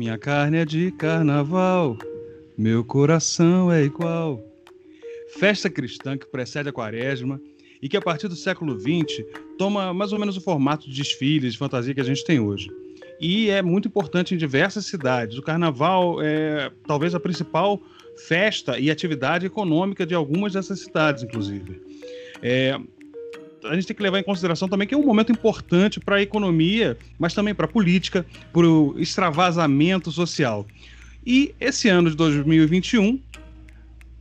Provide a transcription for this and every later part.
Minha carne é de carnaval, meu coração é igual. Festa cristã que precede a quaresma e que a partir do século XX toma mais ou menos o formato de desfiles, de fantasia que a gente tem hoje. E é muito importante em diversas cidades. O carnaval é talvez a principal festa e atividade econômica de algumas dessas cidades, inclusive. É, a gente tem que levar em consideração também que é um momento importante para a economia, mas também para a política, para o extravasamento social. E esse ano de 2021,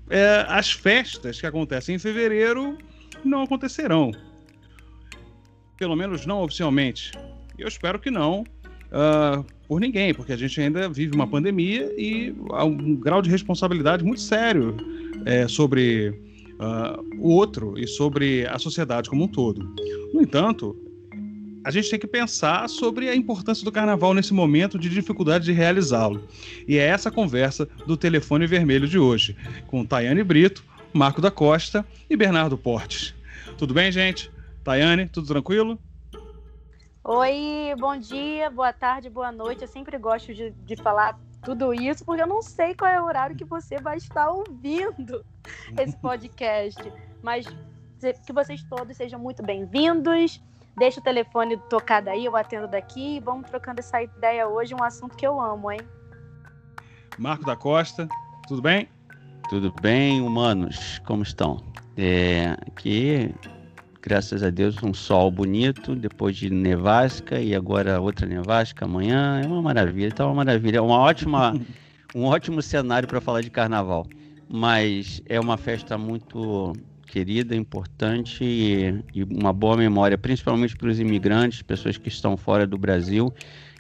é, as festas que acontecem em fevereiro não acontecerão. Pelo menos não oficialmente. Eu espero que não, uh, por ninguém, porque a gente ainda vive uma pandemia e há um grau de responsabilidade muito sério é, sobre uh, o outro e sobre a sociedade como um todo. No entanto, a gente tem que pensar sobre a importância do carnaval nesse momento de dificuldade de realizá-lo. E é essa conversa do telefone vermelho de hoje, com Tayane Brito, Marco da Costa e Bernardo Portes. Tudo bem, gente? Tayane, tudo tranquilo? Oi, bom dia, boa tarde, boa noite. Eu sempre gosto de, de falar tudo isso, porque eu não sei qual é o horário que você vai estar ouvindo esse podcast. Mas que vocês todos sejam muito bem-vindos. Deixa o telefone tocado aí, eu atendo daqui e vamos trocando essa ideia hoje, um assunto que eu amo, hein? Marco da Costa, tudo bem? Tudo bem, humanos? Como estão? É, aqui, graças a Deus, um sol bonito, depois de nevasca e agora outra nevasca amanhã. É uma maravilha, tá uma maravilha. É uma ótima, um ótimo cenário para falar de carnaval. Mas é uma festa muito querida, importante e, e uma boa memória, principalmente para os imigrantes, pessoas que estão fora do Brasil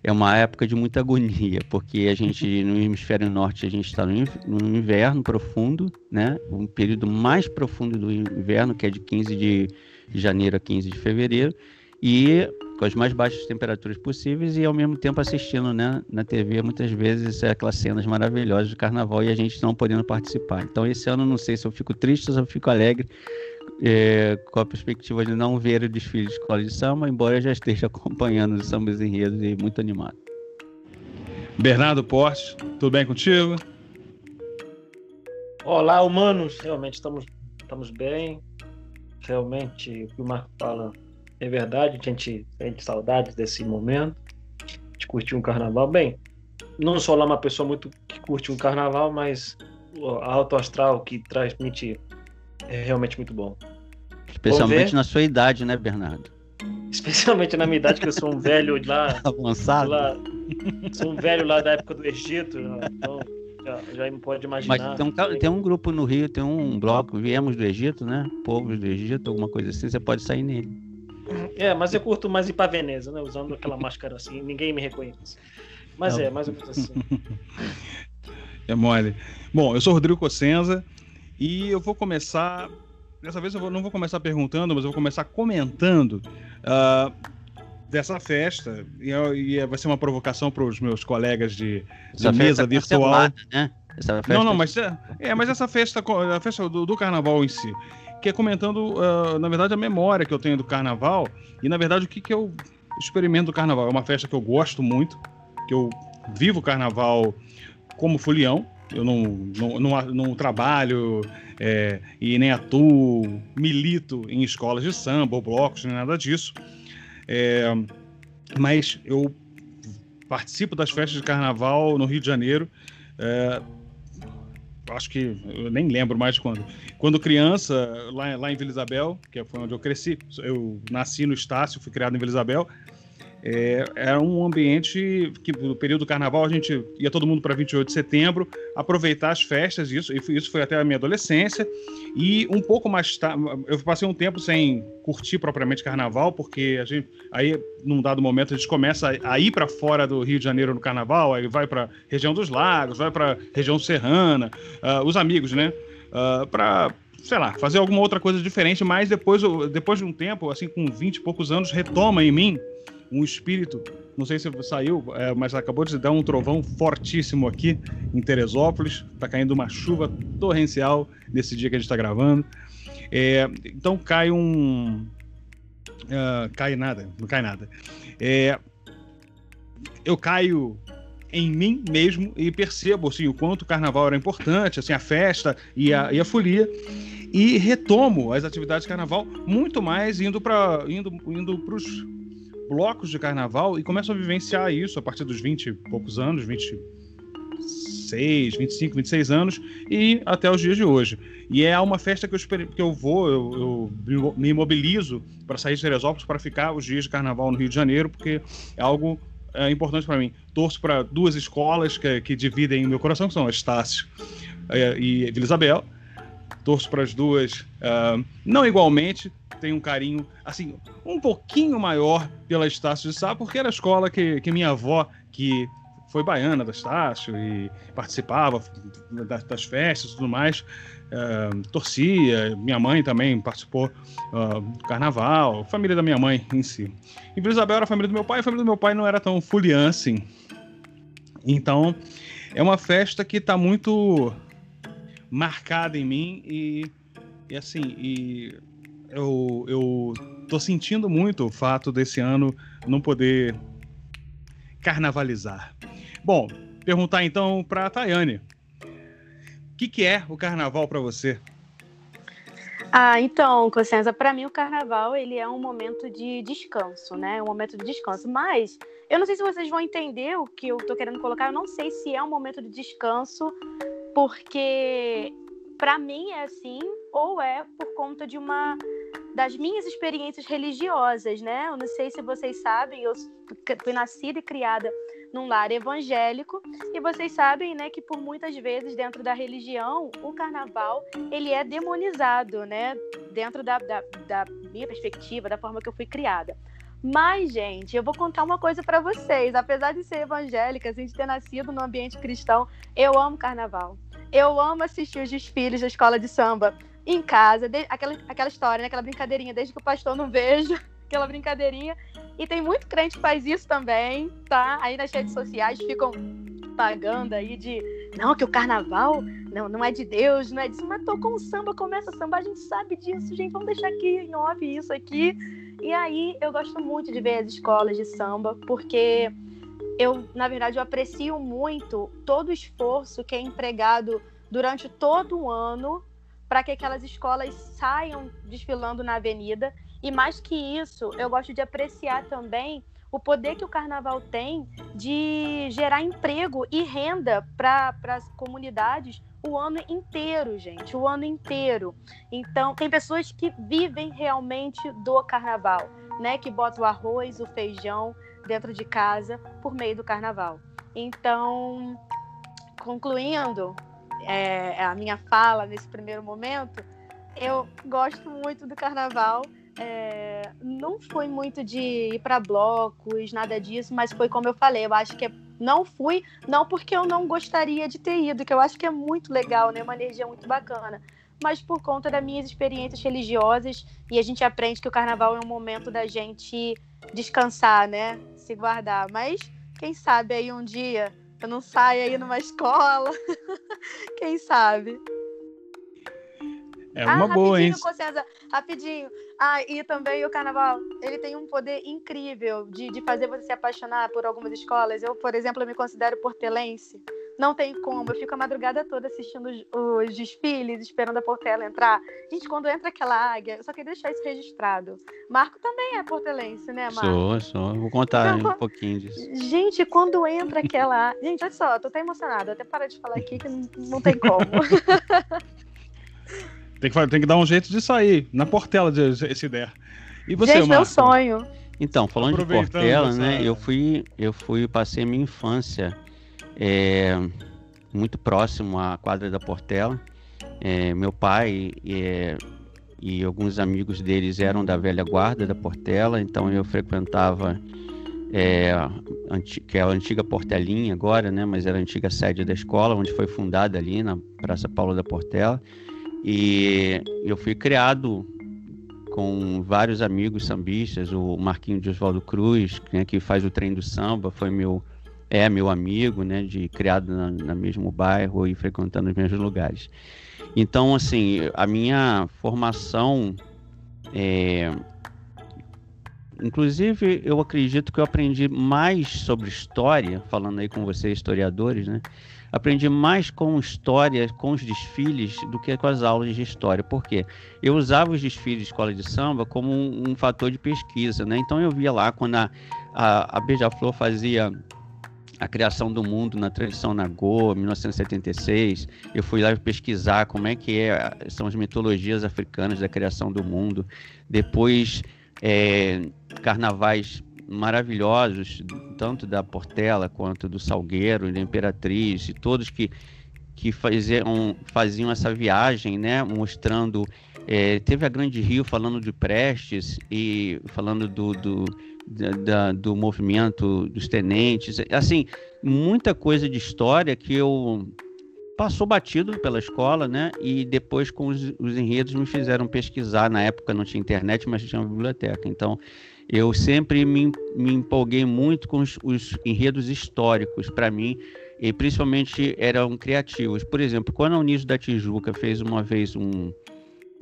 é uma época de muita agonia, porque a gente no hemisfério norte a gente está no inverno profundo, né? Um período mais profundo do inverno, que é de 15 de janeiro a 15 de fevereiro, e com as mais baixas temperaturas possíveis e ao mesmo tempo assistindo né, na TV muitas vezes aquelas cenas maravilhosas do carnaval e a gente não podendo participar. Então esse ano não sei se eu fico triste ou se eu fico alegre, é, com a perspectiva de não ver o desfile de escola de samba, embora eu já esteja acompanhando os sambas enredos e muito animado. Bernardo Portes, tudo bem contigo? Olá, humanos, realmente estamos, estamos bem. Realmente, o que o Marco fala é verdade, a gente sente saudades desse momento, de curtir um carnaval. Bem, não sou lá uma pessoa muito que curte um carnaval, mas a alto astral que transmite é realmente muito bom. Especialmente na sua idade, né, Bernardo? Especialmente na minha idade, que eu sou um velho lá. Avançado? Lá, sou um velho lá da época do Egito, né? então já, já pode imaginar. Mas tem um, tem um grupo no Rio, tem um bloco, viemos do Egito, né? Povos do Egito, alguma coisa assim, você pode sair nele. É, mas eu curto mais ir pra Veneza, né? Usando aquela máscara assim, ninguém me reconhece. Mas é, mais ou menos assim. É mole. Bom, eu sou Rodrigo Cossenza, e eu vou começar. Dessa vez eu vou, não vou começar perguntando, mas eu vou começar comentando uh, dessa festa. E, e, vai ser uma provocação para os meus colegas de, de mesa virtual. né? não, não, mas, é, é, mas essa festa, a festa do, do carnaval em si, que é comentando, uh, na verdade, a memória que eu tenho do carnaval e, na verdade, o que, que eu experimento do carnaval. É uma festa que eu gosto muito, que eu vivo o carnaval como folião, eu não, não, não, não trabalho é, e nem atuo, milito em escolas de samba ou blocos, nem nada disso. É, mas eu participo das festas de carnaval no Rio de Janeiro. É, acho que eu nem lembro mais quando. Quando criança, lá, lá em Vila Isabel, que foi onde eu cresci, eu nasci no Estácio, fui criado em Vila Isabel. É, era um ambiente que no período do carnaval a gente ia todo mundo para 28 de setembro aproveitar as festas isso isso foi até a minha adolescência. E um pouco mais tarde eu passei um tempo sem curtir propriamente carnaval porque a gente aí num dado momento a gente começa a, ir para fora do Rio de Janeiro no carnaval aí vai para região dos lagos vai para região serrana uh, os amigos né? Uh, ah, para sei lá, fazer alguma outra coisa diferente, mas depois, depois de um tempo, assim, com 20 e poucos anos, retoma em mim um espírito, não sei se saiu, é, mas acabou de dar um trovão fortíssimo aqui em Teresópolis. Está caindo uma chuva torrencial nesse dia que a gente está gravando. É, então cai um. Uh, cai nada, não cai nada. É, eu caio em mim mesmo e percebo assim, o quanto o carnaval era importante, assim, a festa e a, e a folia. E retomo as atividades de carnaval muito mais indo para indo, indo os blocos de carnaval e começo a vivenciar isso a partir dos 20 e poucos anos, 26, 25, 26 anos e até os dias de hoje. E é uma festa que eu, que eu vou, eu, eu me mobilizo para sair de Teresópolis para ficar os dias de carnaval no Rio de Janeiro, porque é algo é, importante para mim. Torço para duas escolas que, que dividem meu coração, que são a Estácio é, e Vila Isabel. Torço para as duas, uh, não igualmente, tenho um carinho, assim, um pouquinho maior pela Estácio de Sá, porque era a escola que, que minha avó, que foi baiana da Estácio e participava das, das festas e tudo mais, uh, torcia. Minha mãe também participou uh, do carnaval, família da minha mãe em si. E Vila Isabel era a família do meu pai, a família do meu pai não era tão fulian assim. Então, é uma festa que está muito marcada em mim e, e assim, e eu, eu tô sentindo muito o fato desse ano não poder carnavalizar. Bom, perguntar então para a Tayane. O que, que é o carnaval para você? Ah, então, Cossenza, para mim o carnaval ele é um momento de descanso, né? Um momento de descanso. Mas eu não sei se vocês vão entender o que eu tô querendo colocar. Eu não sei se é um momento de descanso, porque para mim é assim, ou é por conta de uma das minhas experiências religiosas, né? Eu não sei se vocês sabem, eu fui nascida e criada num lar evangélico e vocês sabem, né, que por muitas vezes dentro da religião o carnaval ele é demonizado, né, dentro da, da, da minha perspectiva, da forma que eu fui criada. Mas, gente, eu vou contar uma coisa para vocês. Apesar de ser evangélica, assim, de ter nascido no ambiente cristão, eu amo carnaval. Eu amo assistir os desfiles da escola de samba em casa, de, aquela, aquela história, né? aquela brincadeirinha, desde que o pastor não veja, aquela brincadeirinha. E tem muito crente que faz isso também, tá? Aí nas redes sociais ficam pagando aí de não, que o carnaval não, não é de Deus, não é disso, mas tô com o samba, começa a samba, a gente sabe disso, gente, vamos deixar aqui em off isso aqui. E aí eu gosto muito de ver as escolas de samba, porque eu, na verdade, eu aprecio muito todo o esforço que é empregado durante todo o ano para que aquelas escolas saiam desfilando na avenida. E mais que isso, eu gosto de apreciar também o poder que o carnaval tem de gerar emprego e renda para as comunidades o ano inteiro, gente, o ano inteiro. Então, tem pessoas que vivem realmente do carnaval, né? Que botam o arroz, o feijão dentro de casa por meio do carnaval. Então, concluindo é, a minha fala nesse primeiro momento, eu gosto muito do carnaval. É, não fui muito de ir para blocos, nada disso, mas foi como eu falei, eu acho que é, não fui, não porque eu não gostaria de ter ido, que eu acho que é muito legal, né? Uma energia muito bacana mas por conta das minhas experiências religiosas e a gente aprende que o carnaval é um momento da gente descansar, né? Se guardar. Mas quem sabe aí um dia eu não saio aí numa escola. quem sabe? É uma ah, boa, hein? Cossenza, rapidinho. Ah, e também o carnaval, ele tem um poder incrível de, de fazer você se apaixonar por algumas escolas. Eu, por exemplo, eu me considero portelense. Não tem como. Eu fico a madrugada toda assistindo os, os desfiles, esperando a Portela entrar. Gente, quando entra aquela águia, eu só queria deixar isso registrado. Marco também é portelense, né, Marco? Sou, sou. Vou contar então, um pouquinho disso. Gente, quando entra aquela. Gente, olha só, tô até emocionada. Até parar de falar aqui que não, não tem como. tem, que, tem que dar um jeito de sair na Portela de, esse ideia. E você, Gente, meu sonho. Então, falando de Portela, né? Eu fui, eu fui, passei minha infância é, muito próximo à quadra da Portela. É, meu pai é, e alguns amigos deles eram da velha guarda da Portela, então eu frequentava é, que é a antiga Portelinha agora, né? Mas era a antiga sede da escola, onde foi fundada ali na Praça Paulo da Portela. E eu fui criado com vários amigos sambistas, o Marquinho de Oswaldo Cruz, né, que faz o trem do samba, foi meu é meu amigo, né, de criado na, na mesmo bairro e frequentando os mesmos lugares. Então, assim, a minha formação é, Inclusive, eu acredito que eu aprendi mais sobre história, falando aí com vocês, historiadores, né? Aprendi mais com história, com os desfiles, do que com as aulas de história. Por quê? Eu usava os desfiles de escola de samba como um, um fator de pesquisa, né? Então eu via lá quando a, a, a Beija-Flor fazia a criação do mundo na tradição Nagô, 1976. Eu fui lá pesquisar como é que é, são as mitologias africanas da criação do mundo. Depois, é, carnavais maravilhosos, tanto da Portela quanto do Salgueiro, da Imperatriz, e todos que, que faziam, faziam essa viagem, né, mostrando. É, teve a Grande Rio falando de Prestes e falando do, do da, do movimento dos tenentes, assim, muita coisa de história que eu passou batido pela escola, né? E depois com os, os, enredos me fizeram pesquisar. Na época não tinha internet, mas tinha uma biblioteca. Então eu sempre me, me empolguei muito com os, os enredos históricos. Para mim, e principalmente eram criativos. Por exemplo, quando a Uniso da Tijuca fez uma vez um,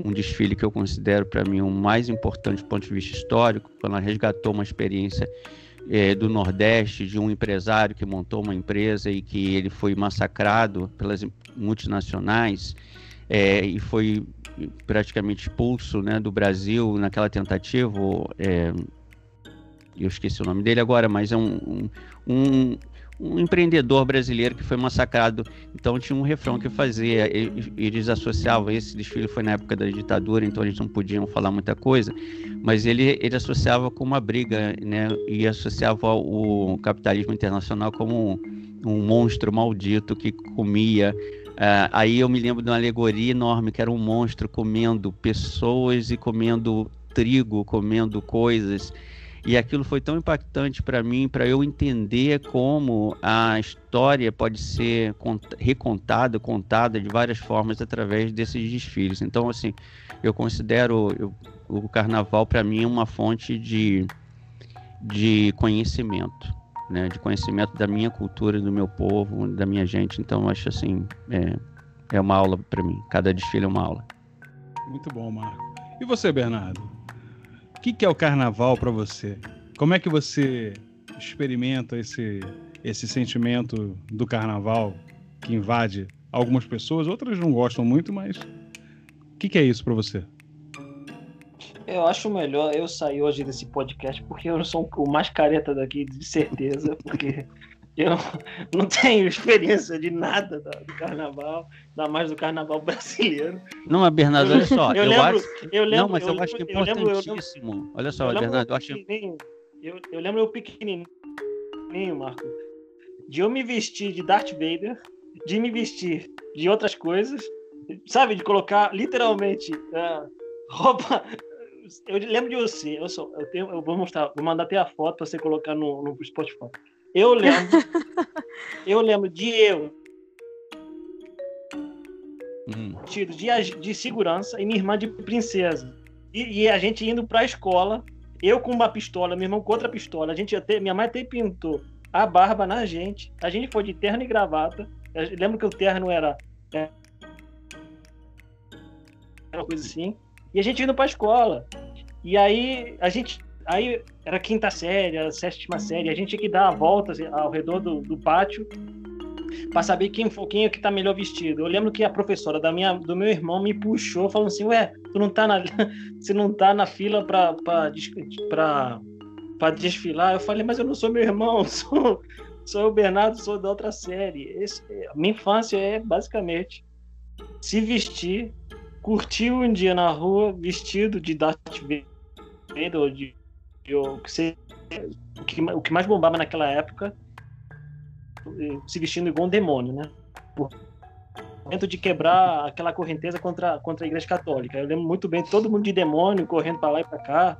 um desfile que eu considero para mim o mais importante do ponto de vista histórico, quando ela resgatou uma experiência é, do Nordeste de um empresário que montou uma empresa e que ele foi massacrado pelas multinacionais é, e foi praticamente expulso né, do Brasil naquela tentativa. É, eu esqueci o nome dele agora, mas é um, um, um empreendedor brasileiro que foi massacrado. Então tinha um refrão que fazia, eles associavam, esse desfile foi na época da ditadura, então eles não podiam falar muita coisa, mas ele, ele associava com uma briga, né, e associava o capitalismo internacional como um, um monstro maldito que comia Uh, aí eu me lembro de uma alegoria enorme que era um monstro comendo pessoas e comendo trigo, comendo coisas. E aquilo foi tão impactante para mim, para eu entender como a história pode ser recontada, contada de várias formas através desses desfiles. Então, assim, eu considero eu, o carnaval para mim uma fonte de, de conhecimento, né? De conhecimento da minha cultura, do meu povo, da minha gente. Então, acho assim, é, é uma aula para mim. Cada desfile é uma aula. Muito bom, Marco. E você, Bernardo? Que, que é o carnaval para você? Como é que você experimenta esse, esse sentimento do carnaval que invade algumas pessoas, outras não gostam muito, mas o que, que é isso para você? Eu acho melhor eu sair hoje desse podcast porque eu sou o mais careta daqui, de certeza, porque eu não tenho experiência de nada do carnaval, ainda mais do carnaval brasileiro. Não, mas Bernardo, olha só. eu, eu lembro, acho... eu lembro, não, mas eu, eu acho que é importantíssimo. Lembro, olha só, eu Bernardo, eu acho. Eu, eu lembro eu pequenininho, Marco, de eu me vestir de Darth Vader, de me vestir de outras coisas, sabe, de colocar literalmente uh, roupa. Eu lembro de você, eu, sou, eu, tenho, eu vou mostrar, vou mandar até a foto para você colocar no, no Spotify. Eu lembro. eu lembro de eu. Hum. Tido de, de segurança e minha irmã de princesa. E, e a gente indo pra escola, eu com uma pistola, meu irmão com outra pistola. A gente até, minha mãe até pintou a barba na gente. A gente foi de terno e gravata. Eu lembro que o terno era. É, era uma coisa assim. E a gente indo pra escola. E aí a gente aí era quinta série, a sétima série, a gente tinha que dar a volta assim, ao redor do, do pátio para saber quem foi quem é que tá melhor vestido. Eu lembro que a professora da minha, do meu irmão me puxou, falando assim: "Ué, tu não tá na você não tá na fila para para para desfilar?" Eu falei: "Mas eu não sou meu irmão, sou sou o Bernardo, sou da outra série". Esse, minha infância é basicamente se vestir, curtir um dia na rua vestido de Darth Vader ou de o que, o, que, o que mais bombava naquela época, se vestindo igual um demônio, né? Por momento de quebrar aquela correnteza contra, contra a Igreja Católica. Eu lembro muito bem todo mundo de demônio correndo para lá e para cá.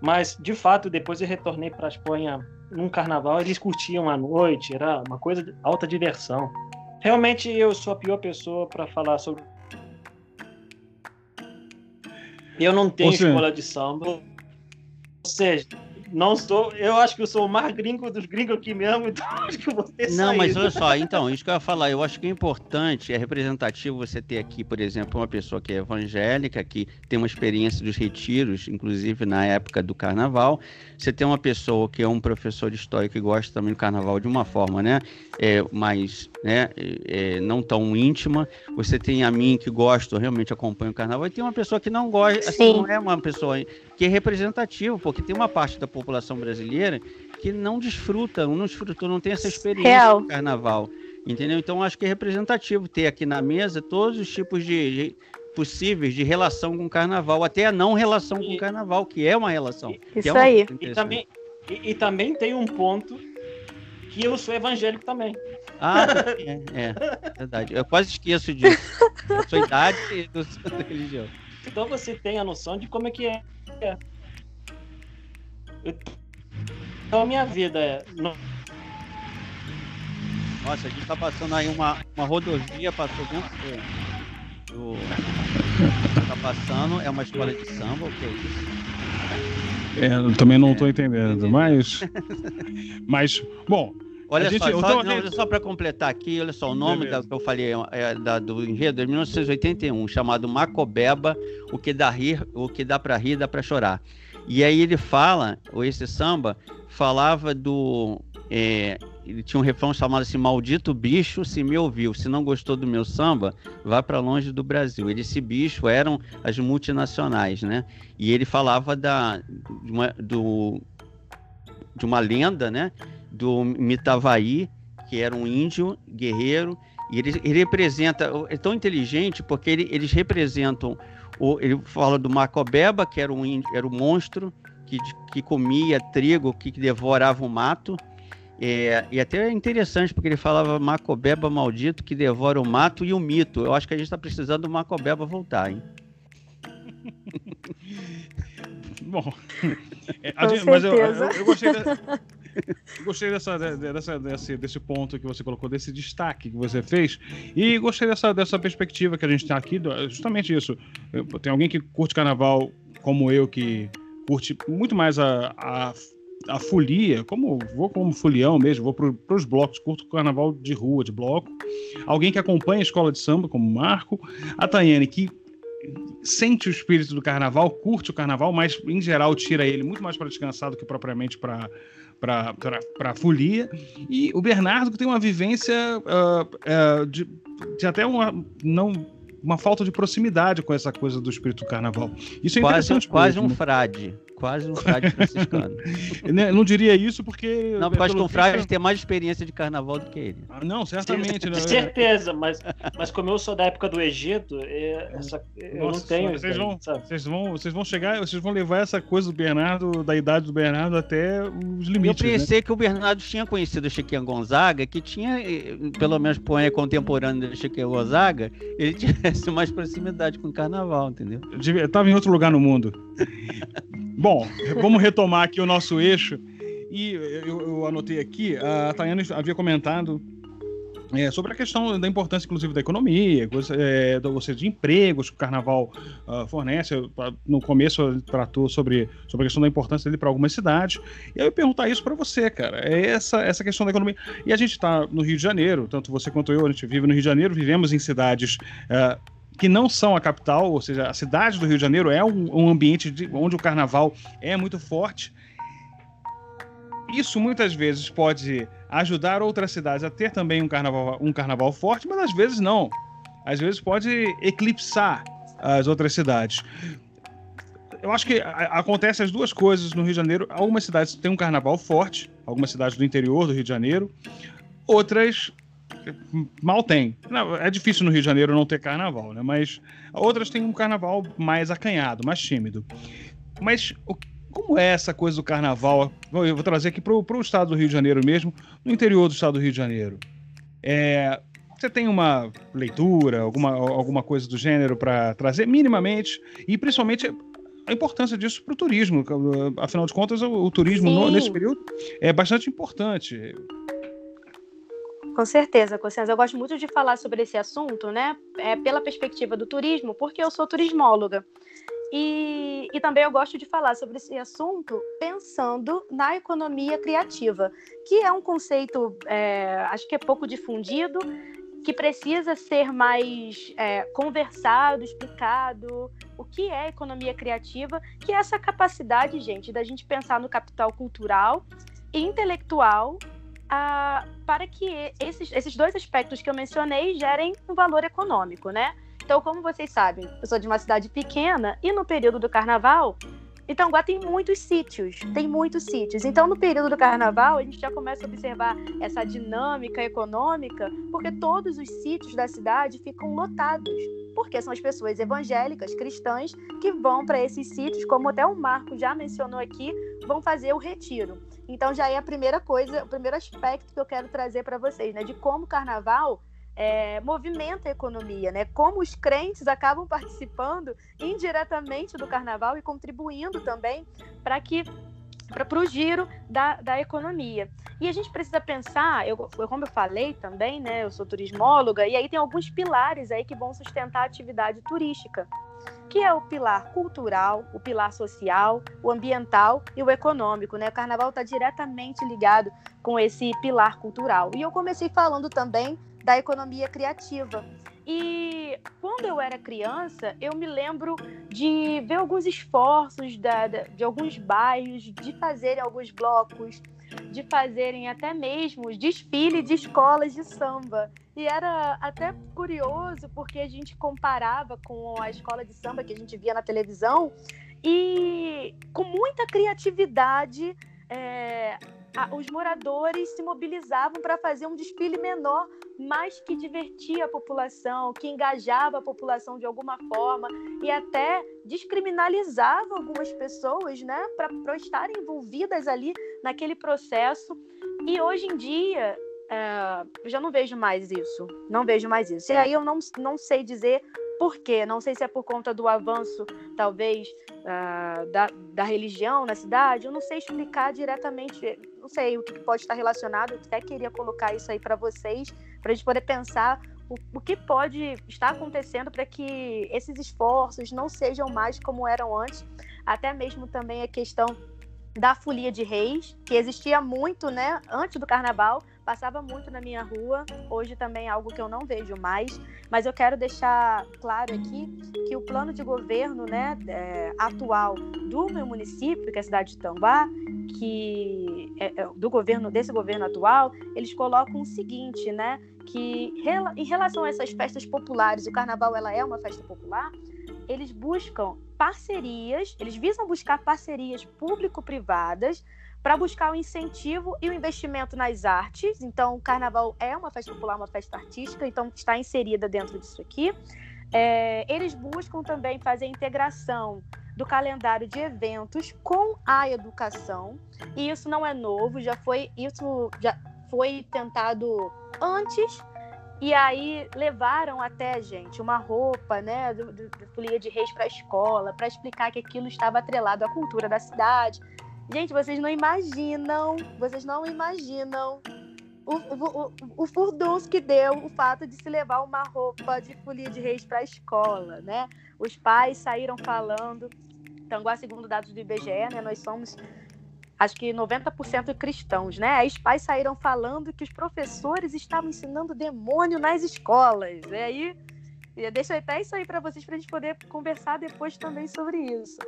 Mas, de fato, depois eu retornei para a Espanha num carnaval, eles curtiam a noite, era uma coisa de alta diversão. Realmente eu sou a pior pessoa para falar sobre. Eu não tenho escola de samba, seja, não sou. Eu acho que eu sou o mais gringo dos gringos aqui mesmo, então acho que você Não, mas olha só, então, isso que eu ia falar, eu acho que é importante, é representativo você ter aqui, por exemplo, uma pessoa que é evangélica, que tem uma experiência dos retiros, inclusive na época do carnaval. Você tem uma pessoa que é um professor de história que gosta também do carnaval de uma forma, né? É, mais, né? É, não tão íntima. Você tem a mim que gosto, realmente acompanho o carnaval, e tem uma pessoa que não gosta, assim, não é uma pessoa que é representativo, porque tem uma parte da população brasileira que não desfruta, não desfrutou, não tem essa experiência Real. do carnaval. Entendeu? Então acho que é representativo ter aqui na mesa todos os tipos de, de possíveis de relação com o carnaval, até a não relação com o carnaval, que é uma relação. Isso é uma aí. E também, e, e, também tem um ponto que eu sou evangélico também. Ah, é, é verdade. Eu quase esqueço disso. Da sua idade e da sua religião. Então você tem a noção de como é que é. Então a minha vida é. Nossa, a gente tá passando aí uma, uma rodovia, passou dentro do, do. Tá passando, é uma escola de samba, o que é isso? É, eu também não estou entendendo, mas. Mas, bom, Olha gente, só, só, só para completar aqui, olha só, o nome da, que eu falei é, da, do enredo é 1981, chamado Macobeba, o que dá rir, o que dá para rir, dá para chorar. E aí ele fala, ou esse samba, falava do. É, ele tinha um refrão chamado assim: Maldito bicho, se me ouviu, se não gostou do meu samba, vá para longe do Brasil. Ele, esse bicho eram as multinacionais, né? E ele falava da, de, uma, do, de uma lenda, né? do Mitavaí, que era um índio guerreiro, e ele, ele representa, é tão inteligente porque ele, eles representam, o, ele fala do Macobeba, que era um, índio, era um monstro que, que comia trigo, que devorava o mato, é, e até é interessante, porque ele falava Macobeba maldito que devora o mato e o mito. Eu acho que a gente está precisando do Macobeba voltar, hein? Bom, é, mas eu, eu, eu, gostei da, gostei dessa, dessa, desse, desse ponto que você colocou, desse destaque que você fez. E gostei dessa, dessa perspectiva que a gente tem aqui, justamente isso. Tem alguém que curte carnaval como eu, que curte muito mais a, a, a folia, como vou como folião mesmo, vou para os blocos, curto carnaval de rua, de bloco. Alguém que acompanha a escola de samba, como Marco. A Tayane, que sente o espírito do carnaval, curte o carnaval, mas em geral tira ele muito mais para descansar do que propriamente para para a folia. E o Bernardo que tem uma vivência uh, uh, de, de, até uma não uma falta de proximidade com essa coisa do espírito do carnaval. Isso é quase, interessante. Quase um frade. Quase um frade franciscano. Né, não diria isso porque. Não, porque eu acho que um frade tem mais experiência de carnaval do que ele. Ah, não, certamente. né? Certeza, mas, mas como eu sou da época do Egito, é, essa, eu Nossa, não tenho. Vocês vão, vocês, vão, vocês vão chegar, vocês vão levar essa coisa do Bernardo, da idade do Bernardo, até os limites. Eu pensei né? que o Bernardo tinha conhecido o Chiquinho Gonzaga, que tinha, eh, pelo menos poema contemporâneo do Chiquinho Gonzaga, ele tivesse mais proximidade com o carnaval, entendeu? Eu tava em outro lugar no mundo. Bom, vamos retomar aqui o nosso eixo. E eu, eu anotei aqui, a Tayane havia comentado é, sobre a questão da importância, inclusive, da economia, é, ou seja, de empregos que o carnaval uh, fornece. No começo, ele tratou sobre, sobre a questão da importância dele para algumas cidades. E eu perguntar isso para você, cara. É essa, essa questão da economia. E a gente está no Rio de Janeiro, tanto você quanto eu, a gente vive no Rio de Janeiro, vivemos em cidades. Uh, que não são a capital, ou seja, a cidade do Rio de Janeiro é um, um ambiente de, onde o carnaval é muito forte. Isso muitas vezes pode ajudar outras cidades a ter também um carnaval, um carnaval forte, mas às vezes não. Às vezes pode eclipsar as outras cidades. Eu acho que acontece as duas coisas no Rio de Janeiro. Algumas cidades têm um carnaval forte, algumas cidades do interior do Rio de Janeiro. Outras mal tem. Não, é difícil no Rio de Janeiro não ter carnaval, né? Mas outras têm um carnaval mais acanhado, mais tímido. Mas o, como é essa coisa do carnaval? Eu vou trazer aqui para o estado do Rio de Janeiro mesmo, no interior do estado do Rio de Janeiro. É, você tem uma leitura, alguma, alguma coisa do gênero para trazer minimamente, e principalmente a importância disso para o turismo. Afinal de contas, o, o turismo no, nesse período é bastante importante. Com certeza, Consciência. Eu gosto muito de falar sobre esse assunto, né? É, pela perspectiva do turismo, porque eu sou turismóloga. E, e também eu gosto de falar sobre esse assunto pensando na economia criativa, que é um conceito, é, acho que é pouco difundido, que precisa ser mais é, conversado, explicado. O que é economia criativa? Que é essa capacidade, gente, da gente pensar no capital cultural e intelectual para que esses, esses dois aspectos que eu mencionei gerem um valor econômico, né? Então, como vocês sabem, eu sou de uma cidade pequena e no período do carnaval, Itanguá tem muitos sítios, tem muitos sítios. Então, no período do carnaval, a gente já começa a observar essa dinâmica econômica, porque todos os sítios da cidade ficam lotados. Porque são as pessoas evangélicas, cristãs, que vão para esses sítios, como até o Marco já mencionou aqui, vão fazer o retiro. Então, já é a primeira coisa, o primeiro aspecto que eu quero trazer para vocês, né? De como o carnaval é, movimenta a economia, né? Como os crentes acabam participando indiretamente do carnaval e contribuindo também para que para o giro da, da economia. E a gente precisa pensar, eu, como eu falei também, né? Eu sou turismóloga, e aí tem alguns pilares aí que vão sustentar a atividade turística, que é o pilar cultural, o pilar social, o ambiental e o econômico, né? O carnaval está diretamente ligado com esse pilar cultural. E eu comecei falando também da economia criativa. E quando eu era criança, eu me lembro de ver alguns esforços da, de alguns bairros de fazerem alguns blocos, de fazerem até mesmo desfile de escolas de samba. E era até curioso porque a gente comparava com a escola de samba que a gente via na televisão e com muita criatividade. É, os moradores se mobilizavam para fazer um desfile menor, mas que divertia a população, que engajava a população de alguma forma e até descriminalizava algumas pessoas, né, para estarem envolvidas ali naquele processo. E hoje em dia, é, eu já não vejo mais isso, não vejo mais isso. E aí eu não, não sei dizer por quê? Não sei se é por conta do avanço, talvez, uh, da, da religião na cidade. Eu não sei explicar diretamente, não sei o que pode estar relacionado. Eu até queria colocar isso aí para vocês, para a gente poder pensar o, o que pode estar acontecendo para que esses esforços não sejam mais como eram antes. Até mesmo também a questão da folia de reis, que existia muito, né, antes do carnaval, passava muito na minha rua. Hoje também é algo que eu não vejo mais, mas eu quero deixar claro aqui que o plano de governo, né, é, atual do meu município, que é a cidade de Tambá, que é, é, do governo desse governo atual, eles colocam o seguinte, né, que em relação a essas festas populares, o carnaval ela é uma festa popular, eles buscam parcerias, eles visam buscar parcerias público-privadas para buscar o incentivo e o investimento nas artes. Então, o carnaval é uma festa popular, uma festa artística, então está inserida dentro disso aqui. É, eles buscam também fazer a integração do calendário de eventos com a educação. E isso não é novo, já foi isso já foi tentado antes. E aí levaram até, gente, uma roupa, né, do, do, do Folia de Reis para a escola, para explicar que aquilo estava atrelado à cultura da cidade. Gente, vocês não imaginam, vocês não imaginam o, o, o, o que deu o fato de se levar uma roupa de folia de reis para a escola, né? Os pais saíram falando, Tanguá, segundo dados do IBGE, né, nós somos acho que 90% cristãos, né? Aí os pais saíram falando que os professores estavam ensinando demônio nas escolas. E aí, deixa até isso aí para vocês, para a gente poder conversar depois também sobre isso.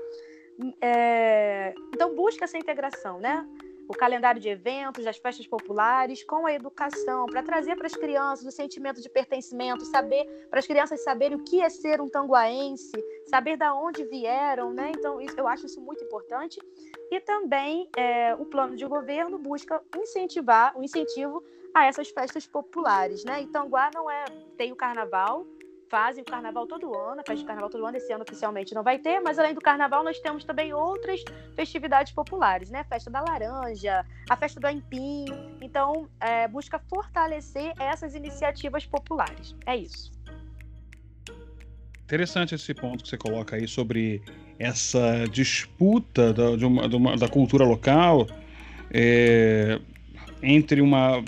É, então, busca essa integração, né? O calendário de eventos, as festas populares, com a educação, para trazer para as crianças o sentimento de pertencimento, saber, para as crianças saberem o que é ser um tanguaense, saber da onde vieram, né? Então, isso, eu acho isso muito importante. E também é, o plano de governo busca incentivar o incentivo a essas festas populares, né? Então, Guá não é tem o carnaval, fazem o carnaval todo ano, a festa de carnaval todo ano, esse ano oficialmente não vai ter, mas além do carnaval nós temos também outras festividades populares, né? A festa da laranja, a festa do aipim. Então, é, busca fortalecer essas iniciativas populares. É isso. Interessante esse ponto que você coloca aí sobre essa disputa da, de uma, de uma, da cultura local é, entre uma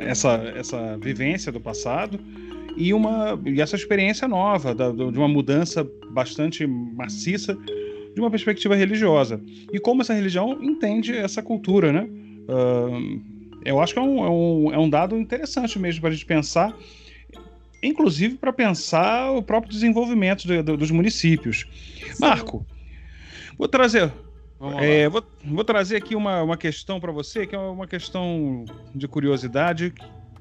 essa, essa vivência do passado e, uma, e essa experiência nova, da, de uma mudança bastante maciça de uma perspectiva religiosa. E como essa religião entende essa cultura, né? Uh, eu acho que é um, é um, é um dado interessante mesmo para a gente pensar, inclusive para pensar o próprio desenvolvimento de, de, dos municípios. Sim. Marco, vou trazer. É, vou, vou, trazer aqui uma, uma questão para você, que é uma questão de curiosidade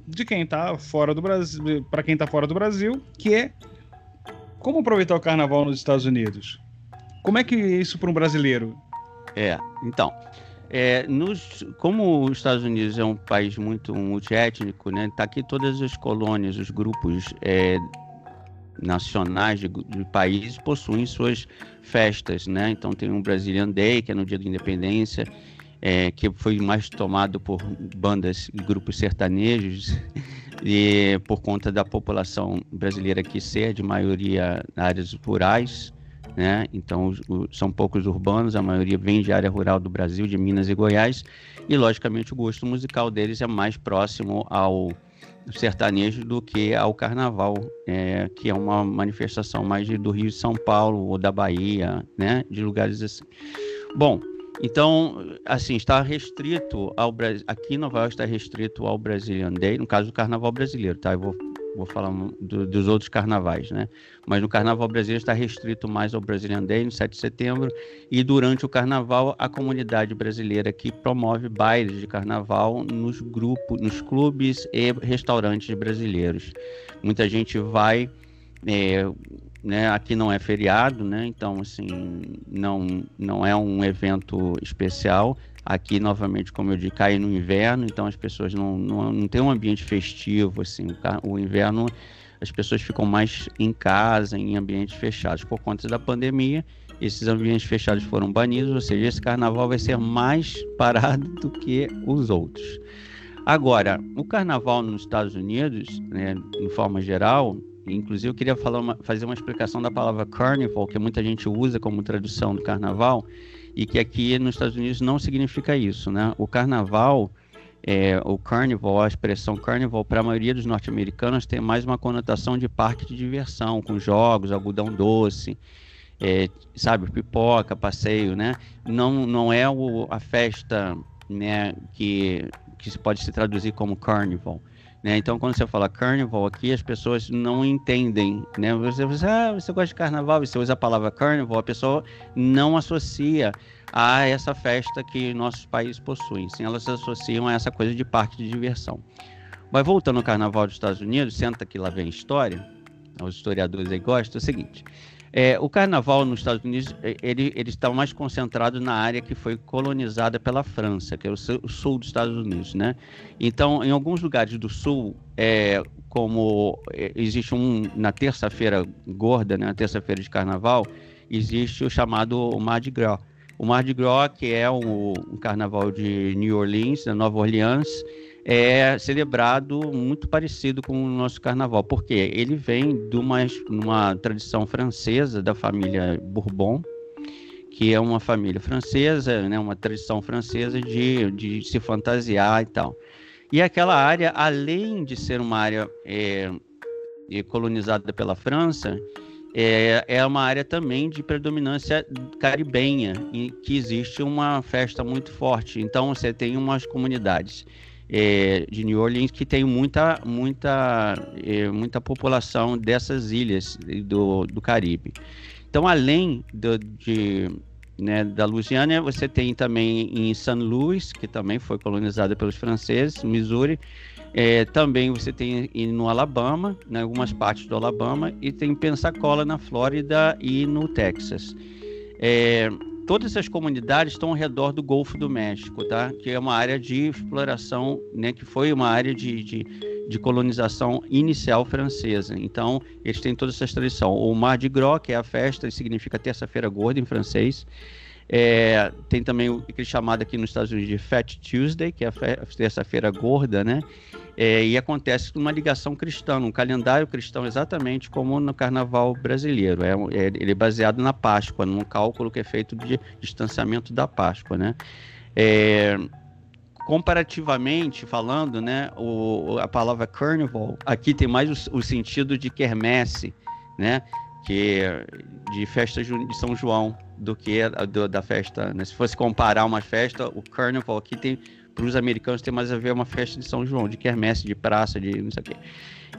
de quem está fora do Brasil, para quem está fora do Brasil, que é como aproveitar o carnaval nos Estados Unidos. Como é que é isso para um brasileiro? É, então, é, nos, como os Estados Unidos é um país muito multiétnico, né? Tá aqui todas as colônias, os grupos é, nacionais de, de, países possuem suas festas, né? Então tem um Brazilian Day que é no Dia da Independência, é, que foi mais tomado por bandas e grupos sertanejos e por conta da população brasileira que ser de maioria áreas rurais, né? Então são poucos urbanos, a maioria vem de área rural do Brasil, de Minas e Goiás, e logicamente o gosto musical deles é mais próximo ao sertanejo do que ao carnaval, é, que é uma manifestação mais do Rio de São Paulo ou da Bahia, né? De lugares assim. Bom, então, assim, está restrito ao Brasil. Aqui em Nova York está restrito ao Brazilian Day, no caso do carnaval brasileiro, tá? Eu vou, vou falar do, dos outros carnavais, né? Mas no carnaval brasileiro está restrito mais ao Brazilian Day, no 7 de setembro. E durante o carnaval, a comunidade brasileira que promove bailes de carnaval nos grupos, nos clubes e restaurantes brasileiros. Muita gente vai. É, né? Aqui não é feriado, né? Então, assim, não, não é um evento especial. Aqui, novamente, como eu disse, cai no inverno, então as pessoas não, não, não têm um ambiente festivo, assim. O inverno, as pessoas ficam mais em casa, em ambientes fechados. Por conta da pandemia, esses ambientes fechados foram banidos, ou seja, esse carnaval vai ser mais parado do que os outros. Agora, o carnaval nos Estados Unidos, né, em forma geral, Inclusive, eu queria uma, fazer uma explicação da palavra carnival, que muita gente usa como tradução do carnaval, e que aqui nos Estados Unidos não significa isso, né? O carnaval, é, o carnival, a expressão carnival, para a maioria dos norte-americanos tem mais uma conotação de parque de diversão, com jogos, algodão doce, é, sabe, pipoca, passeio, né? Não, não é o, a festa né, que, que se pode se traduzir como carnival. Né? Então, quando você fala carnival aqui, as pessoas não entendem. Né? Você, você, ah, você gosta de carnaval, você usa a palavra carnival, a pessoa não associa a essa festa que nossos países possuem. Sim, elas associam a essa coisa de parque de diversão. Mas voltando ao carnaval dos Estados Unidos, senta que lá vem história, os historiadores aí gostam, é o seguinte. É, o carnaval nos Estados Unidos é, ele, ele está mais concentrado na área que foi colonizada pela França, que é o sul dos Estados Unidos, né? Então, em alguns lugares do sul, é, como é, existe um na terça-feira gorda, né, na terça-feira de carnaval, existe o chamado Mardi Gras. O Mardi Gras, que é um, um carnaval de New Orleans, da Nova Orleans, é celebrado muito parecido com o nosso carnaval, porque ele vem de uma, uma tradição francesa da família Bourbon, que é uma família francesa, né, uma tradição francesa de, de se fantasiar e tal. E aquela área, além de ser uma área é, colonizada pela França, é, é uma área também de predominância caribenha, em que existe uma festa muito forte. Então, você tem umas comunidades é, de New Orleans que tem muita, muita, é, muita população dessas ilhas do, do Caribe. Então, além do, de, né, da Louisiana, você tem também em St. Louis, que também foi colonizada pelos franceses, Missouri. É, também você tem no Alabama, em né, algumas partes do Alabama, e tem Pensacola na Flórida e no Texas. É, todas essas comunidades estão ao redor do Golfo do México, tá? Que é uma área de exploração, né? Que foi uma área de, de, de colonização inicial francesa. Então, eles têm toda essa tradição. O Mardi Gras, que é a festa, significa terça-feira gorda em francês. É, tem também o que é chamado aqui nos Estados Unidos de Fat Tuesday, que é a terça-feira gorda, né? É, e acontece uma ligação cristã, um calendário cristão, exatamente como no carnaval brasileiro. É, é, ele é baseado na Páscoa, num cálculo que é feito de distanciamento da Páscoa, né? É, comparativamente falando, né, o, a palavra carnival aqui tem mais o, o sentido de quermesse, né, que de festa de São João do que a, do, da festa. Né? Se fosse comparar uma festa, o carnival aqui tem para os americanos tem mais a ver uma festa de São João, de quermesse, de praça, de não sei o quê.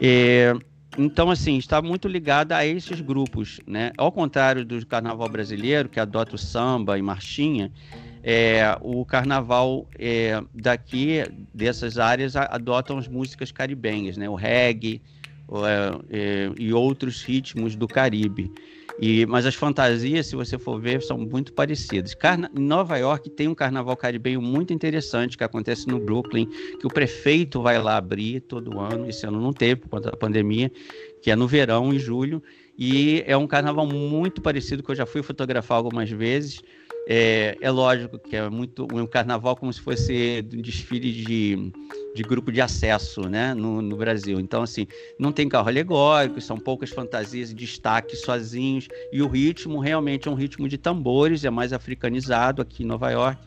É, então, assim, está muito ligada a esses grupos, né? Ao contrário do carnaval brasileiro, que adota o samba e marchinha, é, o carnaval é, daqui, dessas áreas, adotam as músicas caribenhas, né? O reggae o, é, é, e outros ritmos do Caribe. E, mas as fantasias, se você for ver, são muito parecidas. Carna... Em Nova York tem um carnaval caribenho muito interessante que acontece no Brooklyn, que o prefeito vai lá abrir todo ano. Esse ano não teve por conta da pandemia, que é no verão, em julho. E é um carnaval muito parecido que eu já fui fotografar algumas vezes. É, é, lógico que é muito um carnaval como se fosse um desfile de, de grupo de acesso né, no, no, Brasil. Então, assim, não tem carro alegórico, são poucas fantasias e destaques sozinhos, e o ritmo realmente é um ritmo de tambores, é mais africanizado aqui em Nova York,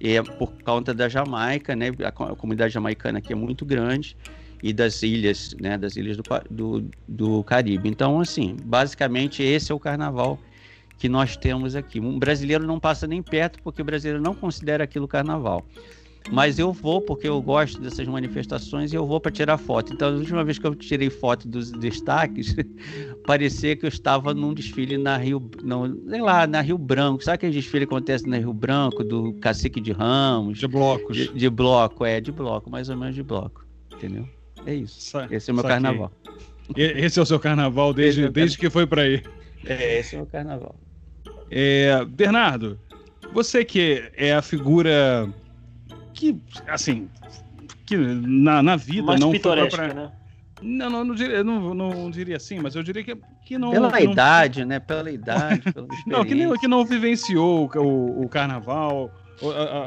é por conta da Jamaica, né? A, comunidade jamaicana aqui é muito grande e das ilhas, né, das ilhas do, do, do Caribe. Então, assim, basicamente esse é o carnaval que nós temos aqui. Um brasileiro não passa nem perto porque o brasileiro não considera aquilo carnaval. Mas eu vou porque eu gosto dessas manifestações e eu vou para tirar foto. Então, a última vez que eu tirei foto dos destaques, parecia que eu estava num desfile na Rio, não, sei lá, na Rio Branco. Sabe aquele desfile que acontece na Rio Branco do Cacique de Ramos? De blocos. De, de bloco, é, de bloco, mais ou menos de bloco. Entendeu? É isso. Esse é o meu carnaval. Esse é o seu carnaval desde, é desde que foi para aí. É, esse é o meu carnaval. É, Bernardo, você que é a figura que, assim, que na, na vida Mais não foi pra... né? Não, não, não, diria, não, não diria assim, mas eu diria que, que não. Pela que idade, né? Pela idade, pela não, que, nem, que não vivenciou o, o carnaval,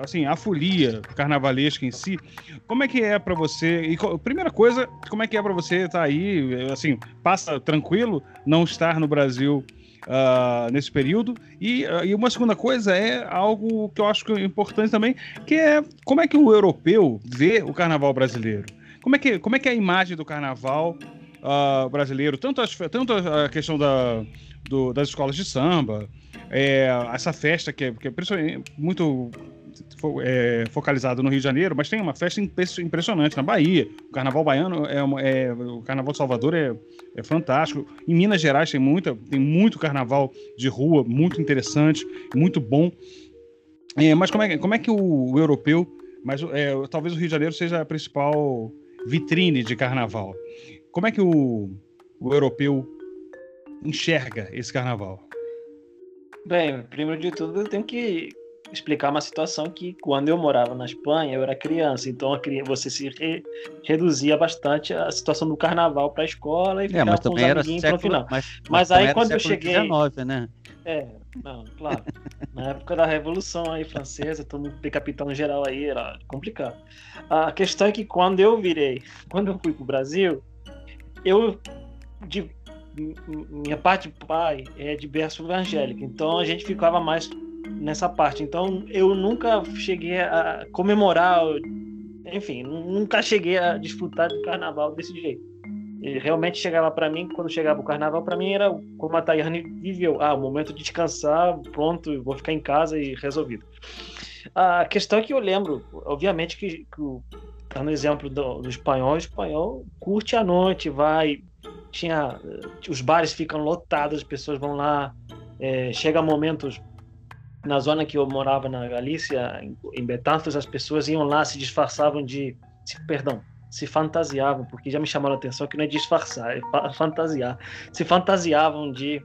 assim, a folia carnavalesca em si. Como é que é para você? E primeira coisa, como é que é para você estar tá aí, assim, passa tranquilo não estar no Brasil uh, nesse período. E, uh, e, uma segunda coisa é algo que eu acho que é importante também, que é como é que o europeu vê o carnaval brasileiro. Como é que, como é, que é a imagem do carnaval uh, brasileiro, tanto, as, tanto a questão da, do, das escolas de samba, é, essa festa que é, que é muito é, focalizado no Rio de Janeiro, mas tem uma festa impressionante na Bahia. O Carnaval Baiano é, é o Carnaval de Salvador é, é, fantástico. Em Minas Gerais tem muita, tem muito Carnaval de rua, muito interessante, muito bom. É, mas como é, como é que o, o europeu, mas é, talvez o Rio de Janeiro seja a principal vitrine de Carnaval. Como é que o, o europeu enxerga esse Carnaval? Bem, primeiro de tudo, eu tenho que explicar uma situação que quando eu morava na Espanha eu era criança, então você se re, reduzia bastante a situação do carnaval para a escola e é, ficava com os amiguinhos para o final. Mas, mas, mas aí quando eu cheguei, 19, né? É, não, claro. Na época da Revolução aí francesa, todo mundo capitão geral aí era complicado. A questão é que quando eu virei, quando eu fui pro Brasil, eu de minha parte do pai é de berço evangélico, então a gente ficava mais nessa parte. Então eu nunca cheguei a comemorar, enfim, nunca cheguei a desfrutar do carnaval desse jeito. E realmente chegava para mim, quando chegava o carnaval, para mim era como a Tayane viveu: ah, o momento de descansar, pronto, vou ficar em casa e resolvido. A questão é que eu lembro, obviamente, que, que no exemplo do, do espanhol, o espanhol curte a noite, vai, tinha os bares ficam lotados, as pessoas vão lá, é, chega momentos na zona que eu morava na Galícia, em Betanzos, as pessoas iam lá, se disfarçavam de, se, perdão, se fantasiavam, porque já me chamaram a atenção que não é disfarçar, é fantasiar. Se fantasiavam de,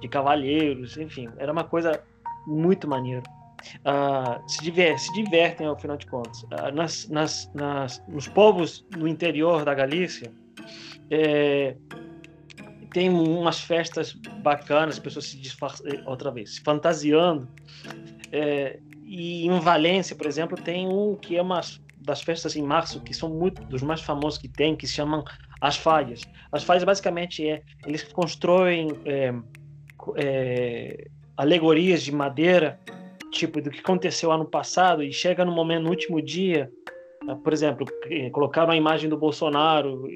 de cavalheiros, enfim, era uma coisa muito maneira. Uh, se, diver, se divertem ao final de contas. Uh, nas, nas, nas, nos povos no interior da Galícia, é, tem umas festas bacanas, as pessoas se disfarçam, eh, outra vez, se fantasiando. É, e em Valência, por exemplo, tem um que é uma das festas em março, que são muito dos mais famosos que tem, que se chamam as falhas. As falhas basicamente é eles constroem é, é, alegorias de madeira, tipo do que aconteceu ano passado, e chega no momento no último dia por exemplo, colocaram a imagem do Bolsonaro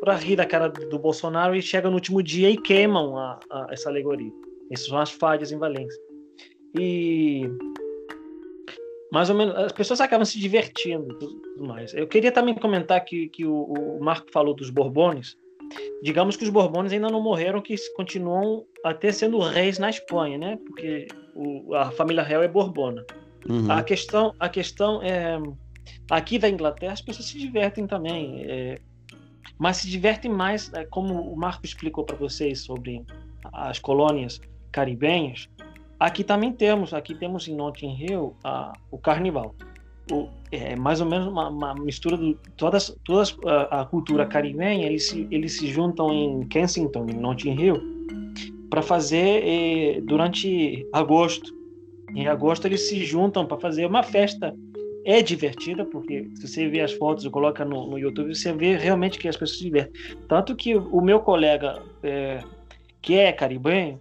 para rir da cara do Bolsonaro e chega no último dia e queimam a, a, essa alegoria. Essas são as falhas em Valência. E mais ou menos as pessoas acabam se divertindo tudo mais. Eu queria também comentar que, que o, o Marco falou dos Borbones. Digamos que os Borbones ainda não morreram, que continuam até sendo reis na Espanha, né? Porque o, a família real é Borbona. Uhum. A questão, a questão é aqui da Inglaterra as pessoas se divertem também, é, mas se divertem mais, é, como o Marco explicou para vocês sobre as colônias caribenhas. Aqui também temos, aqui temos em Notting Hill a, o carnaval. O, é mais ou menos uma, uma mistura de todas, todas a, a, cultura caribenha. Eles se, eles se juntam em Kensington, em Notting Hill, para fazer eh, durante agosto. Em agosto eles se juntam para fazer uma festa. É divertida, porque se você vê as fotos e coloca no, no, YouTube, você vê realmente que as pessoas se divertem. Tanto que o, meu colega, é, que é caribenho,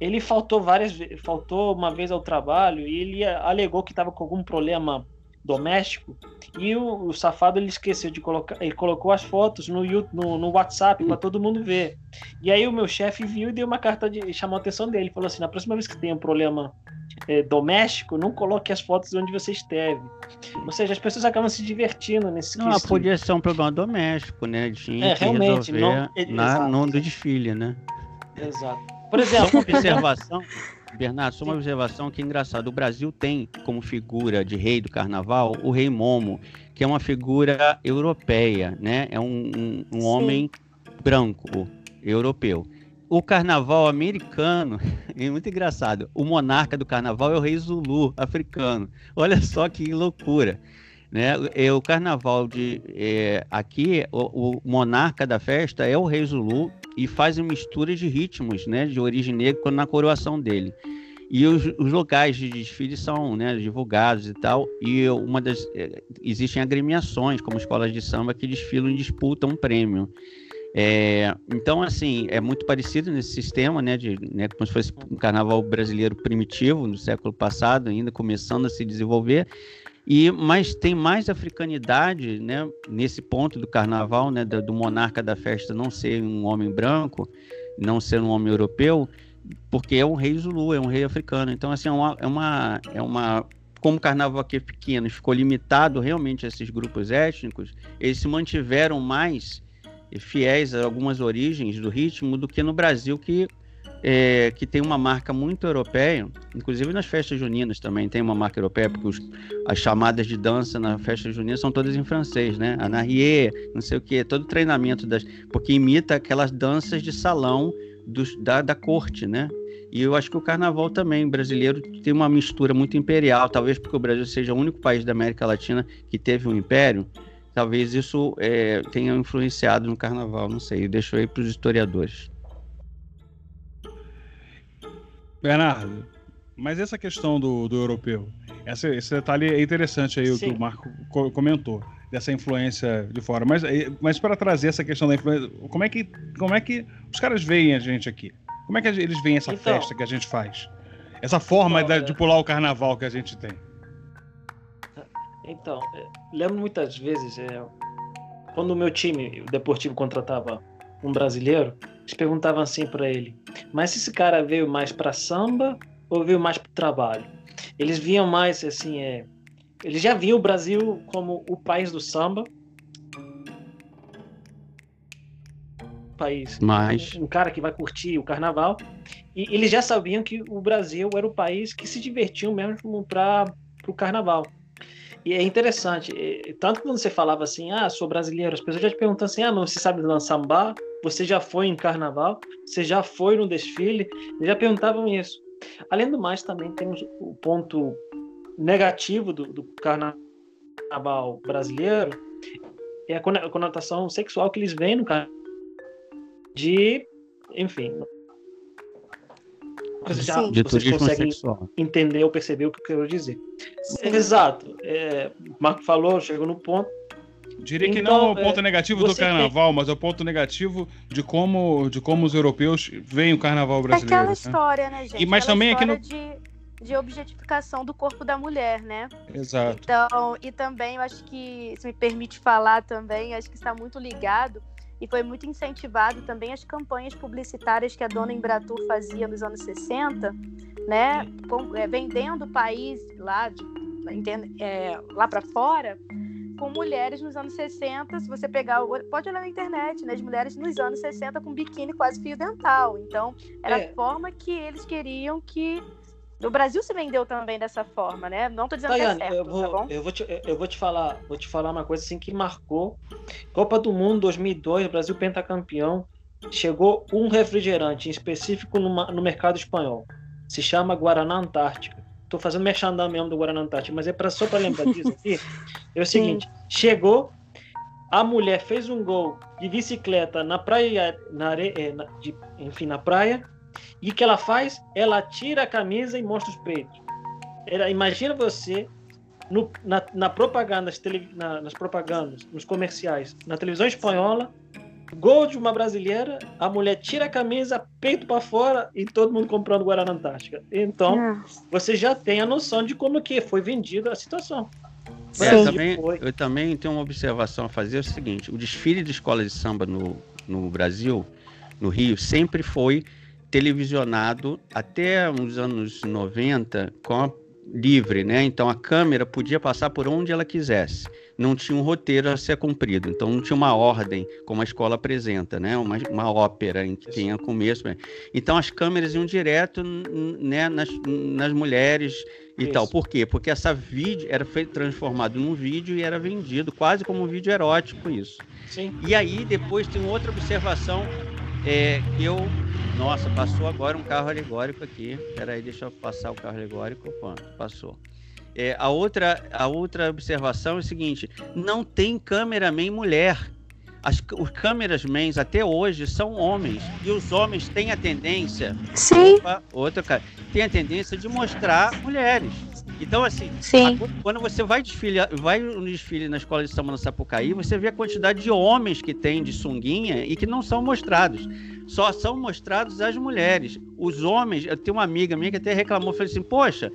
ele faltou várias faltou uma vez ao trabalho e ele alegou que estava com algum problema doméstico e o, o, safado ele esqueceu de colocar ele colocou as fotos no no, no WhatsApp para todo mundo ver. E aí o meu chefe viu e deu uma carta de chamou a atenção dele falou assim na próxima vez que tem um problema é, doméstico não coloque as fotos onde você esteve. Ou seja as pessoas acabam se divertindo nesse não podia ser um problema doméstico né? Tinha é, realmente não, na, no do desfile né? Exato. Por exemplo, uma observação, Bernardo, só uma observação que é engraçado. O Brasil tem como figura de rei do carnaval o rei Momo, que é uma figura europeia, né? É um, um, um homem branco, europeu. O carnaval americano é muito engraçado. O monarca do carnaval é o rei Zulu, africano. Olha só que loucura. Né? É, o carnaval de é, aqui, o, o, monarca da festa é o rei Zulu e faz uma mistura de ritmos, né, de origem negra na coroação dele. E os, os locais de desfile são né, divulgados e tal. E uma das é, existem agremiações, como escolas de samba, que desfilam e disputam um prêmio. É, então, assim, é muito parecido nesse sistema, né, de, né, como se fosse um carnaval brasileiro primitivo, no século passado, ainda começando a se desenvolver, e mas tem mais africanidade, né, nesse ponto do carnaval, né, do, do, monarca da festa não ser um homem branco, não ser um homem europeu, porque é um rei Zulu, é um rei africano. Então assim é uma é uma, é uma como o carnaval aqui é pequeno, ficou limitado realmente a esses grupos étnicos, eles se mantiveram mais fiéis a algumas origens do ritmo do que no Brasil que é, que tem uma marca muito europeia, inclusive nas festas juninas também tem uma marca europeia, porque os, as chamadas de dança na festa junina são todas em francês, né? Anarrier, não sei o que, todo treinamento das. porque imita aquelas danças de salão dos, da, da corte, né? E eu acho que o carnaval também brasileiro tem uma mistura muito imperial, talvez porque o Brasil seja o único país da América Latina que teve um império, talvez isso é, tenha influenciado no carnaval, não sei, deixo aí para os historiadores. Bernardo, mas essa questão do, do europeu, essa, esse detalhe é interessante aí, o que o Marco co comentou, dessa influência de fora. Mas, eh, mas para trazer essa questão da influência, como é, que, como é que os caras veem a gente aqui? Como é que eles veem essa então, festa que a gente faz? Essa forma então, de, de pular o carnaval que a gente tem? Então, eh, lembro muitas vezes, é, quando o meu time, o Deportivo, contratava um brasileiro, eles perguntavam assim para ele: mas esse cara veio mais para samba ou veio mais para trabalho? Eles viam mais assim, é, eles já viam o Brasil como o país do samba, país, mas... um, um cara que vai curtir o carnaval, e eles já sabiam que o Brasil era o país que se divertiam mesmo para o carnaval. E é interessante, tanto quando você falava assim, ah, sou brasileiro, as pessoas já te perguntam assim, ah, mas você sabe dançar samba? Você já foi em carnaval? Você já foi no desfile? Já perguntavam isso. Além do mais, também temos o ponto negativo do, do carnaval brasileiro, é a conotação sexual que eles veem no carnaval. De, enfim, já, de vocês conseguem sexual. entender ou perceber o que eu quero dizer. Sim. Exato. É, o Marco falou, chegou no ponto. Diria então, que não é o ponto é, negativo do carnaval, tem... mas é o ponto negativo de como, de como os europeus veem o carnaval brasileiro. Aquela né? história, né, gente? E, mas Aquela também aqui no. De... de objetificação do corpo da mulher, né? Exato. Então, e também eu acho que, se me permite falar também, acho que está muito ligado e foi muito incentivado também as campanhas publicitárias que a dona Embratur fazia nos anos 60, né? Com, é, vendendo o país lá, de, é, lá para fora com mulheres nos anos 60, se você pegar, pode olhar na internet, né, as mulheres nos anos 60 com biquíni quase fio dental. Então, era é. a forma que eles queriam que o Brasil se vendeu também dessa forma, né? Não tô dizendo Tayane, que é certo, eu vou, tá eu vou te, eu vou te falar, vou te falar uma coisa assim que marcou. Copa do Mundo 2002, Brasil pentacampeão, chegou um refrigerante em específico numa, no mercado espanhol. Se chama Guaraná Antártica. Tô fazendo merchandising mesmo do Guaraná Antártica, mas é pra, só para lembrar disso aqui. É o seguinte, Sim. chegou a mulher fez um gol de bicicleta na praia, na areia, é, na, de, enfim, na praia, e o que ela faz? Ela tira a camisa e mostra os peitos. Ela, imagina você no, na, na, propaganda, nas, tele, na, nas propagandas, nos comerciais, na televisão espanhola, gol de uma brasileira, a mulher tira a camisa, peito para fora e todo mundo comprando Guaraná Antártica. Então, é. você já tem a noção de como que foi vendida a situação. É, também, eu também tenho uma observação a fazer, é o seguinte, o desfile de escola de samba no, no Brasil, no Rio, sempre foi televisionado até os anos 90 com a livre, né? Então a câmera podia passar por onde ela quisesse. Não tinha um roteiro a ser cumprido, então não tinha uma ordem como a escola apresenta, né? Uma, uma ópera em que tinha começo. Então as câmeras iam direto né, nas, nas mulheres e Isso. tal. Por quê? Porque essa vídeo era feito transformado num vídeo e era vendido quase como um vídeo erótico isso. Sim. E aí depois tem outra observação é, eu. Nossa, passou agora um carro alegórico aqui. Peraí, deixa eu passar o carro alegórico. Pronto, passou. É, a, outra, a outra observação é o seguinte: não tem cameraman mulher. As, os câmeras-mens até hoje são homens. E os homens têm a tendência. Sim. Opa, outra, cara. Tem a tendência de mostrar mulheres. Então, assim, a, quando você vai desfile, vai no desfile na escola de samba no Sapucaí, você vê a quantidade de homens que tem de sunguinha e que não são mostrados. Só são mostrados as mulheres. Os homens, eu tenho uma amiga minha que até reclamou, falou assim: Poxa,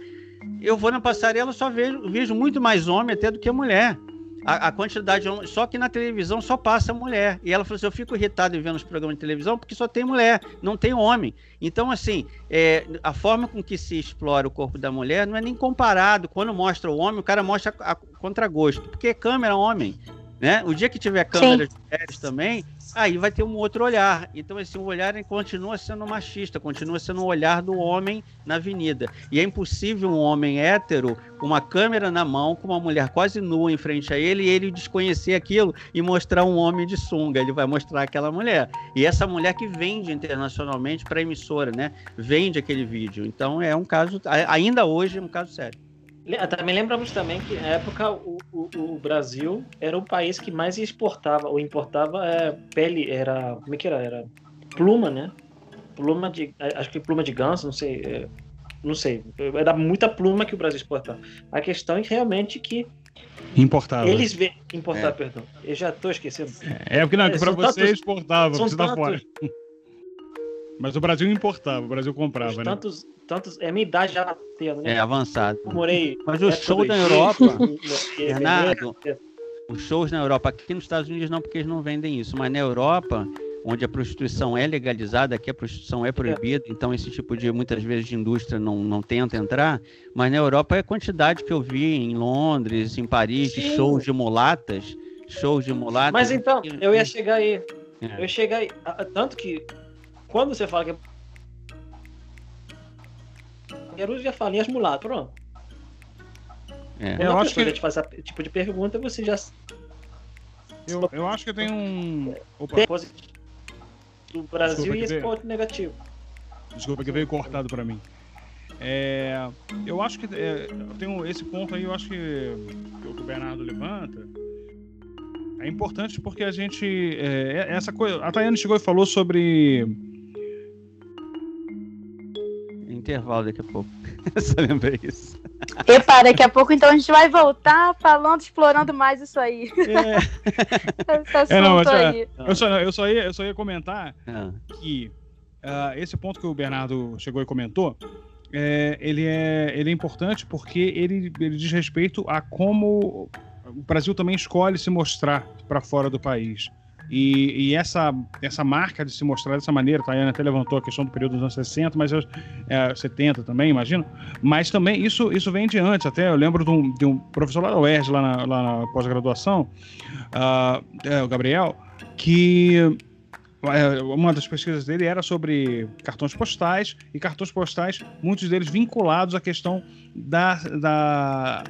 eu vou na passarela, só vejo, vejo muito mais homem até do que mulher a, a, quantidade só que na televisão só passa mulher. E ela falou assim: eu fico irritado em ver nos programas de televisão porque só tem mulher, não tem homem. Então, assim, é, a forma com que se explora o corpo da mulher não é nem comparado. Quando mostra o homem, o cara mostra a, a contragosto, porque câmera é homem. Né? O dia que tiver câmeras de mulheres também, aí vai ter um outro olhar. Então, esse olhar continua sendo machista, continua sendo um olhar do homem na avenida. E é impossível um homem hétero, com uma câmera na mão, com uma mulher quase nua em frente a ele, e ele desconhecer aquilo e mostrar um homem de sunga. Ele vai mostrar aquela mulher. E essa mulher que vende internacionalmente para a emissora, né? Vende aquele vídeo. Então, é um caso, ainda hoje, é um caso sério. Também lembramos também que na época o, o, o, Brasil era o país que mais exportava ou importava é, pele, era como é que era? Era pluma, né? Pluma de, acho que pluma de ganso, não sei, é, não sei. Era muita pluma que o Brasil exportava. A questão é realmente que Importava. Eles vê importar, é. perdão. Eu já estou esquecendo. É, porque não, é, para você tantos, exportava, você tá fora. Mas o Brasil importava, o Brasil comprava, né? Tantos, tantos. É a minha idade já batendo, né? É avançado. Eu morei. Mas o show da Europa, Renato, os shows na Europa, aqui nos Estados Unidos não, porque eles não vendem isso, mas na Europa, onde a prostituição é legalizada, aqui a prostituição é proibida, é. então esse tipo de, muitas vezes, de indústria não, não tenta entrar, mas na Europa é a quantidade que eu vi em Londres, em Paris, Sim. de shows de mulatas, shows de mulatas. Mas então, eu ia chegar aí. É. Eu ia chegar aí. Tanto que quando você fala que é Quero já fala em as mulatas, pronto. É. Quando eu a acho que te faz esse tipo de pergunta, você já. Eu, eu acho que tem um. Opa. Do Brasil Desculpa, e esse ponto negativo. Desculpa que veio cortado para mim. É, eu acho que é, eu tenho esse ponto aí, eu acho que, que o Bernardo levanta é importante porque a gente é, essa coisa. A Tayane chegou e falou sobre intervalo daqui a pouco. Só lembrei isso. Epa, daqui a pouco então a gente vai voltar falando, explorando mais isso aí. É. É, não, aí. Eu só, eu, só ia, eu só ia comentar ah. que uh, esse ponto que o Bernardo chegou e comentou, é, ele, é, ele é importante porque ele, ele diz respeito a como o Brasil também escolhe se mostrar para fora do país. E, e, essa, essa marca de se mostrar dessa maneira, a Tayana até levantou a questão do período dos anos 60, mas eu, é, 70 também, imagino. Mas também isso, isso vem de antes. Até eu lembro de um, de um professor lá da UERJ, lá na, na pós-graduação, uh, é, o Gabriel, que é, uma das pesquisas dele era sobre cartões postais e cartões postais, muitos deles vinculados à questão da, da,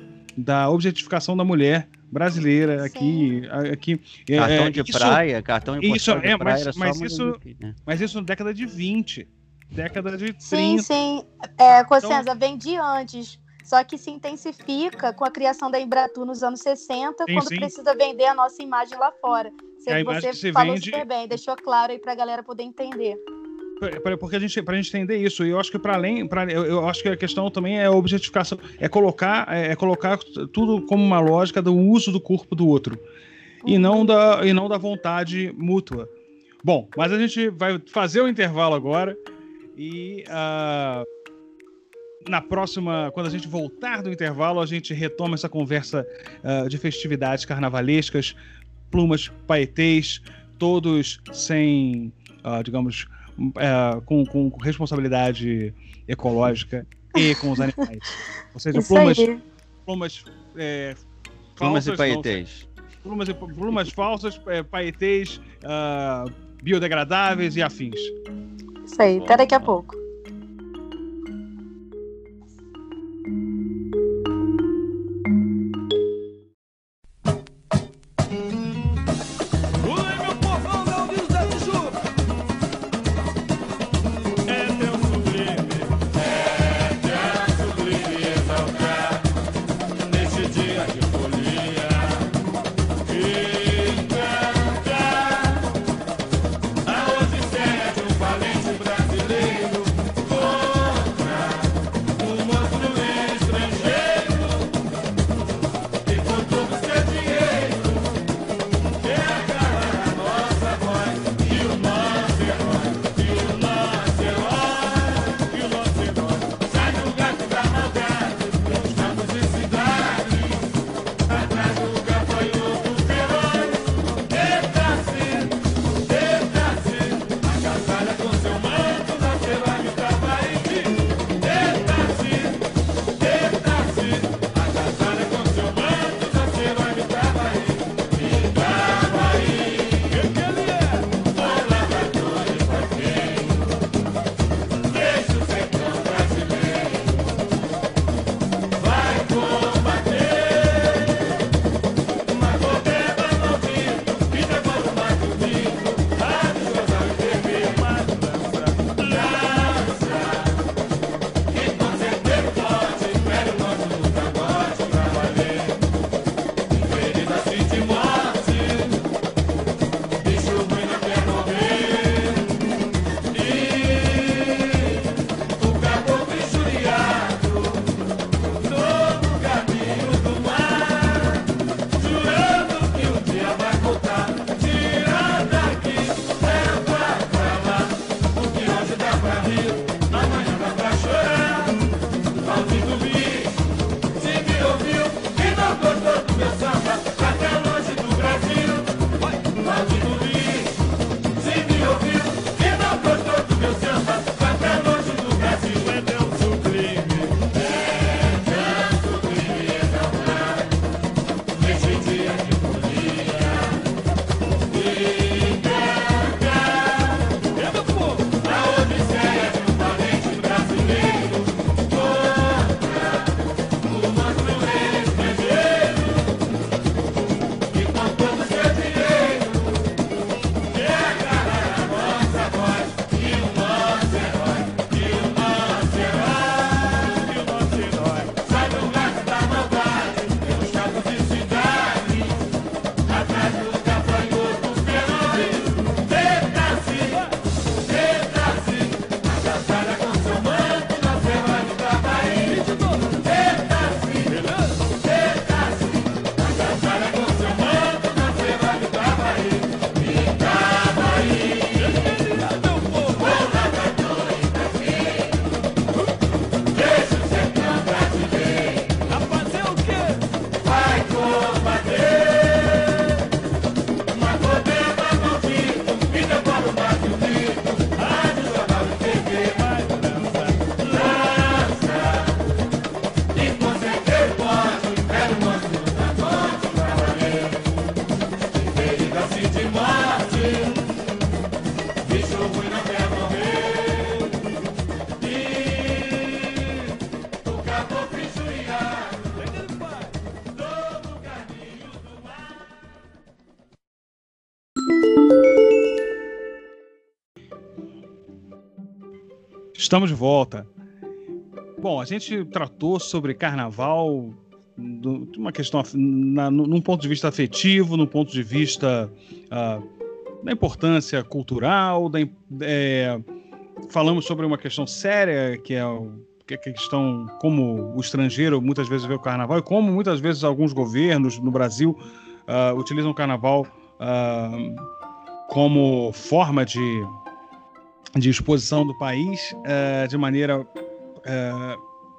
da objetificação da mulher brasileira aqui, aqui é, cartão é, de isso, praia, cartão de isso, é, praia mas, mas isso, né? mas isso na década de 20, década de 30. Sim, sim. É, Cossenza, então, vem de antes. Só que se intensifica com a criação da Embratur nos anos 60, sim, quando sim. precisa vender a nossa imagem lá fora. Você, você falou vende... super bem, deixou claro aí para a galera poder entender porque a gente para a gente entender isso e eu acho que para além para eu, eu, acho que a questão também é a objetificação é colocar é, é, colocar tudo como uma lógica do uso do corpo do outro uhum. e não da e não da vontade mútua bom mas a gente vai fazer o intervalo agora e uh, na próxima quando a gente voltar do intervalo a gente retoma essa conversa uh, de festividades carnavalescas plumas paetês todos sem uh, digamos é, com, com, responsabilidade ecológica e com os animais. Ou seja, Isso plumas, aí. plumas, é, plumas falsas, e paetês. Plumas, plumas falsas, é, paetês, uh, biodegradáveis e afins. Isso aí, até daqui a pouco. Estamos de volta. Bom, a gente tratou sobre carnaval uma questão na, num ponto de vista afetivo, num ponto de vista uh, da importância cultural, da, é, falamos sobre uma questão séria que é que é questão como o estrangeiro muitas vezes vê o carnaval e como muitas vezes alguns governos no Brasil uh, utilizam o carnaval uh, como forma de, de exposição do país uh, de maneira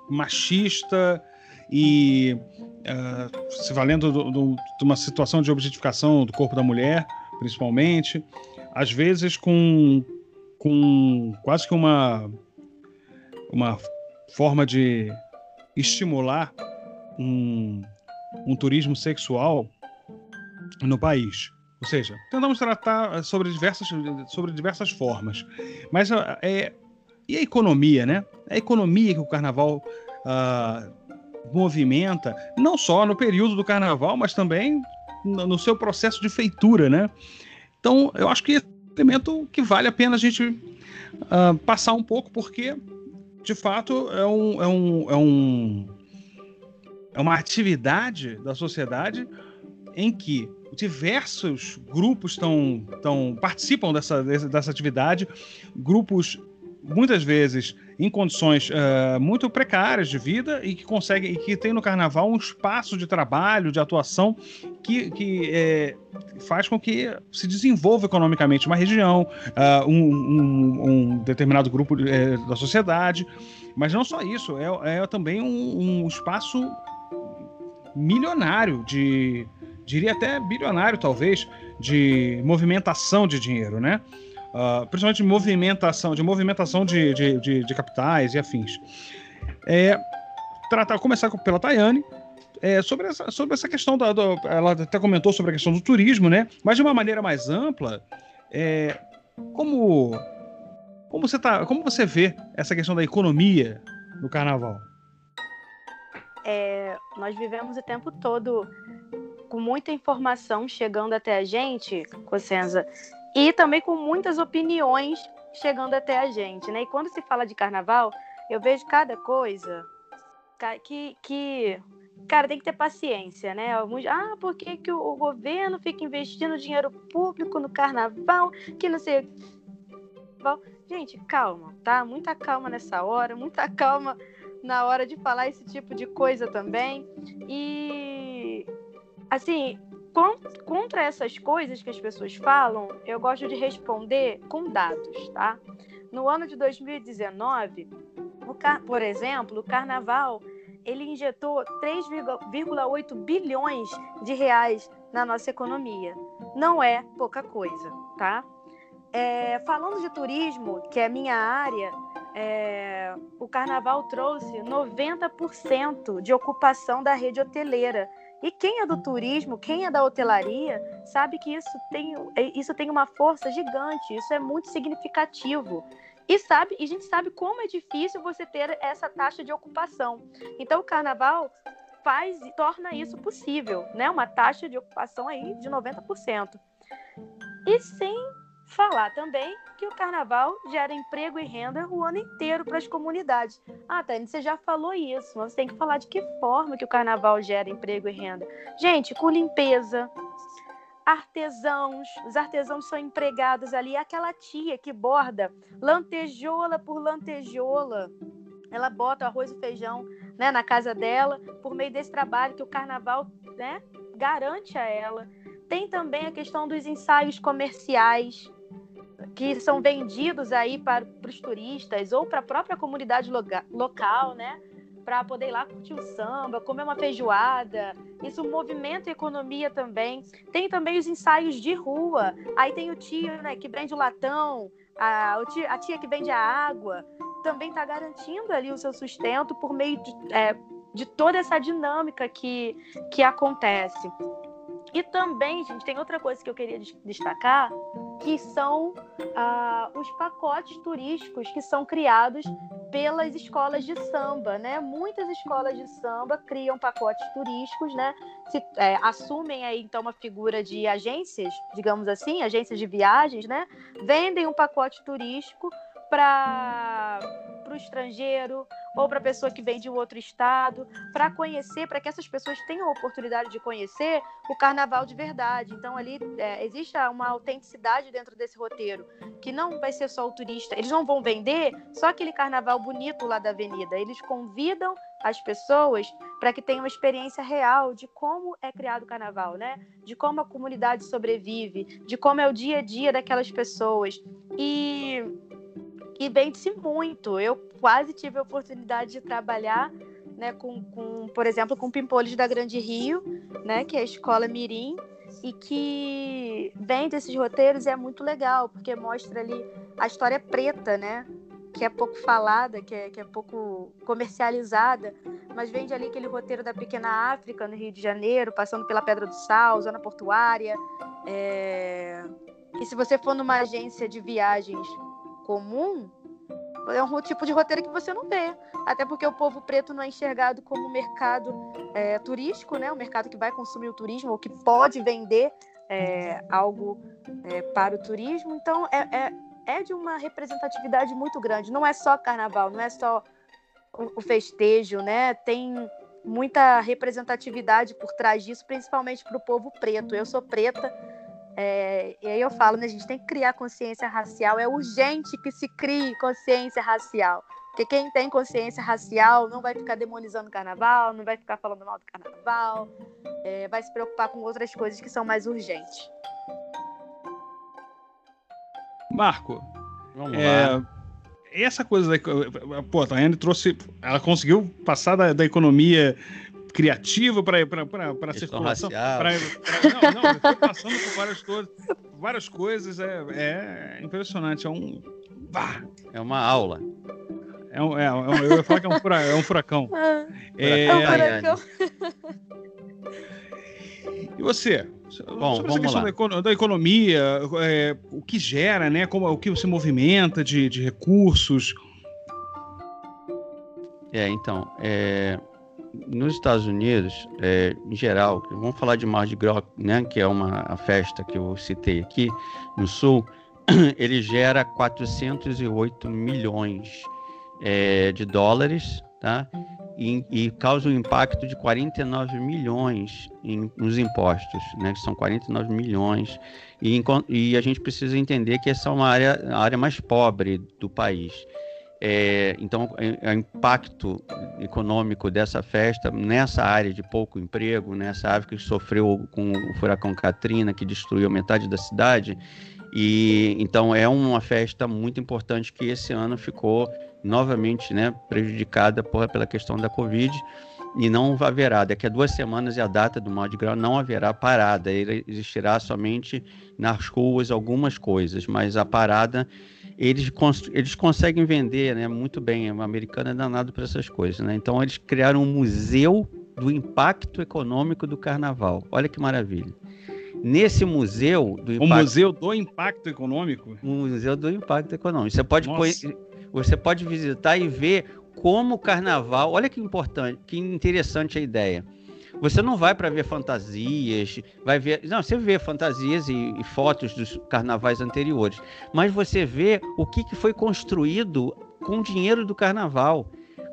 machista e se valendo do, do, de uma situação de objetificação do corpo da mulher, principalmente, às vezes com, com quase que uma, uma forma de estimular um, um turismo sexual no país. Ou seja, tentamos tratar sobre diversas, sobre diversas formas. Mas é, e a economia, né? A economia que o carnaval uh, movimenta, não só no período do carnaval, mas também no, seu processo de feitura, né? Então, eu acho que é um elemento que vale a pena a gente uh, passar um pouco, porque, de fato, é um, é um, é um é uma atividade da sociedade em que diversos grupos estão, estão participam dessa, dessa atividade, grupos muitas vezes em condições uh, muito precárias de vida e que conseguem e que tem no carnaval um espaço de trabalho, de atuação que, que é, faz com que se desenvolva economicamente uma região, uh, um, um, um, determinado grupo é, da sociedade. Mas não só isso, é, é também um, um espaço milionário de, diria até bilionário talvez, de movimentação de dinheiro, né? Uh, principalmente de movimentação, de movimentação de, de, de, de capitais e afins. É, tratar, começar pela Tayane, é, sobre, essa, sobre essa questão da, do, ela até comentou sobre a questão do turismo, né? Mas de uma maneira mais ampla, é, como como você tá, como você vê essa questão da economia no Carnaval? É, nós vivemos o tempo todo com muita informação chegando até a gente, Cossenza, e também com muitas opiniões chegando até a gente, né? E quando se fala de carnaval, eu vejo cada coisa que, que cara, tem que ter paciência, né? Ah, por que, que o governo fica investindo dinheiro público no carnaval? Que não sei. Gente, calma, tá? Muita calma nessa hora, muita calma na hora de falar esse tipo de coisa também. E assim, contra essas coisas que as pessoas falam, eu gosto de responder com dados, tá? No ano de 2019, por exemplo, o carnaval ele injetou 3,8 bilhões de reais na nossa economia. Não é pouca coisa, tá? É, falando de turismo, que é minha área, é, o carnaval trouxe 90% de ocupação da rede hoteleira. E quem é do turismo, quem é da hotelaria, sabe que isso tem, é, isso tem uma força gigante, isso é muito significativo. E sabe, e a gente sabe como é difícil você ter essa taxa de ocupação. Então o carnaval faz e torna isso possível, né? Uma taxa de ocupação aí de 90%. E sem falar também que o carnaval gera emprego e renda o ano inteiro para as comunidades. Ah, Tânia, você já falou isso, mas você tem que falar de que forma que o carnaval gera emprego e renda. Gente, com limpeza, artesãos, os artesãos são empregados ali, aquela tia que borda lantejola por lantejola. Ela bota arroz e feijão né, na casa dela por meio desse trabalho que o carnaval né, garante a ela. Tem também a questão dos ensaios comerciais, que são vendidos aí para, para os turistas ou para a própria comunidade loga, local, né? Para poder ir lá curtir o samba, comer uma feijoada. Isso movimenta a economia também. Tem também os ensaios de rua. Aí tem o tio né, que vende o latão, a, a tia que vende a água. Também está garantindo ali o seu sustento por meio de, é, de toda essa dinâmica que, que acontece. E também, gente, tem outra coisa que eu queria destacar, que são ah, os pacotes turísticos que são criados pelas escolas de samba, né? Muitas escolas de samba criam pacotes turísticos, né? Se, é, assumem aí então uma figura de agências, digamos assim, agências de viagens, né? Vendem um pacote turístico para o estrangeiro ou para a pessoa que vem de um outro estado, para conhecer, para que essas pessoas tenham a oportunidade de conhecer o carnaval de verdade. Então, ali é, existe uma autenticidade dentro desse roteiro, que não vai ser só o turista, eles não vão vender só aquele carnaval bonito lá da avenida, eles convidam as pessoas para que tenham uma experiência real de como é criado o carnaval, né? De como a comunidade sobrevive, de como é o dia a dia daquelas pessoas. E, e vende-se muito. Eu quase tive a oportunidade de trabalhar né, com, com, por exemplo, com Pimpolhos da Grande Rio, né, que é a escola Mirim, e que vende esses roteiros e é muito legal, porque mostra ali a história preta, né, que é pouco falada, que é, que é pouco comercializada, mas vende ali aquele roteiro da Pequena África, no Rio de Janeiro, passando pela Pedra do Sal, zona portuária. É... E se você for numa agência de viagens comum, é um tipo de roteiro que você não vê. Até porque o povo preto não é enxergado como mercado é, turístico, né? Um mercado que vai consumir o turismo ou que pode vender é, algo é, para o turismo. Então, é, é é de uma representatividade muito grande. Não é só carnaval, não é só o festejo, né? Tem muita representatividade por trás disso, principalmente para o povo preto. Eu sou preta, é, e aí eu falo, né? A gente tem que criar consciência racial. É urgente que se crie consciência racial. Porque quem tem consciência racial não vai ficar demonizando o carnaval, não vai ficar falando mal do carnaval, é, vai se preocupar com outras coisas que são mais urgentes. Marco, Vamos é, lá. Essa coisa da. Pô, a Tayane trouxe. Ela conseguiu passar da, da economia criativa para a circulação. Pra, pra, não, não, foi passando por várias coisas. Várias coisas. É, é impressionante. É um. Bah. É uma aula. É um, é, é um, eu ia falar que é um, furacão. É um furacão. É, é um furacão. E você? Bom, sobre essa questão da, da, economia, é, o que gera, né? Como, o que se movimenta de, de recursos. É, então, é, nos Estados Unidos, é, em geral, vamos falar de Mardi Gras, né, que é uma festa que eu citei aqui no Sul, ele gera 408 milhões é, de dólares, tá? e, e causa um impacto de 49 milhões em, nos impostos, né, que são 49 milhões, e, e, a gente precisa entender que essa é uma área, a área mais pobre do país. É, então, o é, é impacto econômico dessa festa nessa área de pouco emprego, nessa área que sofreu com o furacão Katrina, que destruiu metade da cidade, e então é uma festa muito importante que esse ano ficou novamente né, prejudicada por, pela questão da Covid. E não haverá, daqui a duas semanas e a data do Mardi Gras não haverá parada, ele existirá somente nas ruas algumas coisas, mas a parada eles, eles conseguem vender né, muito bem, o americano é danado para essas coisas, né? então eles criaram um museu do impacto econômico do carnaval, olha que maravilha. Nesse museu do impacto... O museu do impacto econômico? O museu do impacto econômico. Você pode você pode visitar e ver como o carnaval. Olha que importante, que interessante a ideia. Você não vai para ver fantasias, vai ver. Não, você vê fantasias e, e, fotos dos carnavais anteriores, mas você vê o que, que foi construído com o dinheiro do carnaval.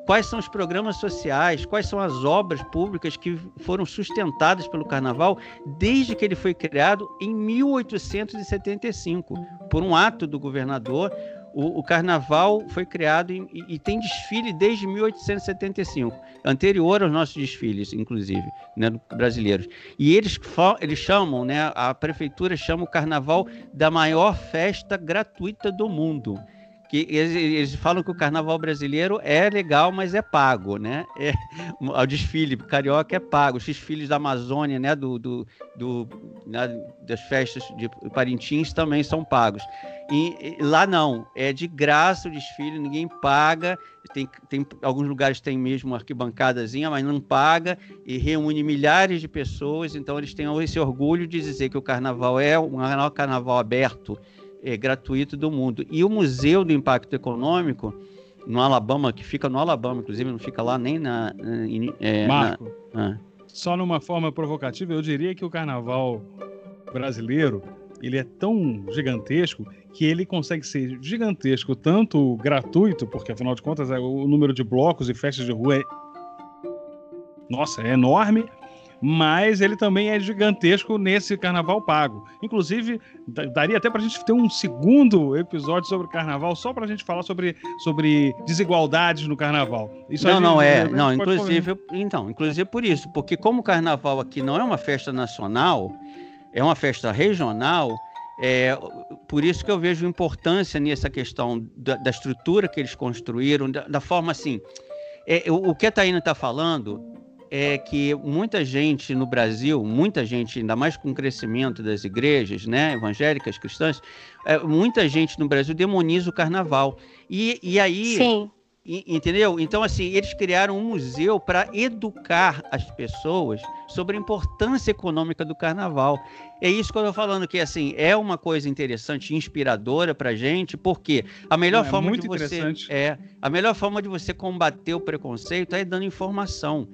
Quais são os programas sociais, quais são as obras públicas que foram sustentadas pelo carnaval desde que ele foi criado em 1875, por um ato do governador o, o carnaval foi criado e, e, tem desfile desde 1875, anterior aos nossos desfiles, inclusive, né, brasileiros. E eles, eles chamam, né, a prefeitura chama o carnaval da maior festa gratuita do mundo que eles, eles, falam que o carnaval brasileiro é legal, mas é pago, né? É, o desfile carioca é pago, os desfiles da Amazônia, né? Do, do, do né? das festas de Parintins também são pagos. E, e, lá não, é de graça o desfile, ninguém paga. Tem, tem alguns lugares tem mesmo arquibancadazinha, mas não paga e reúne milhares de pessoas. Então eles têm esse orgulho de dizer que o carnaval é maior carnaval aberto é, gratuito do mundo. E o Museu do Impacto Econômico, no Alabama, que fica no Alabama, inclusive, não fica lá nem na. É, Marco, na, ah. só numa forma provocativa, eu diria que o carnaval brasileiro ele é tão gigantesco que ele consegue ser gigantesco, tanto gratuito, porque afinal de contas é, o número de blocos e festas de rua é. Nossa, é enorme, mas ele também é gigantesco nesse carnaval pago. Inclusive, daria até para a gente ter um segundo episódio sobre o carnaval, só para a gente falar sobre, sobre desigualdades no carnaval. Isso não, gente, não é. Não, inclusive, então, inclusive por isso, porque como o carnaval aqui não é uma festa nacional, é uma festa regional. É, por isso que eu vejo importância nessa questão da, da estrutura que eles construíram, da, da forma assim. É, o, o que a Taina está falando é que muita gente no Brasil, muita gente, ainda mais com o crescimento das igrejas, né, evangélicas, cristãs, é, muita gente no Brasil demoniza o carnaval. E, e aí. Sim. E, entendeu? Então, assim, eles criaram um museu para educar as pessoas sobre a importância econômica do carnaval. É isso que eu estou falando, que assim, é uma coisa interessante, inspiradora para gente, porque a melhor é forma de você é a melhor forma de você combater o preconceito é dando informação.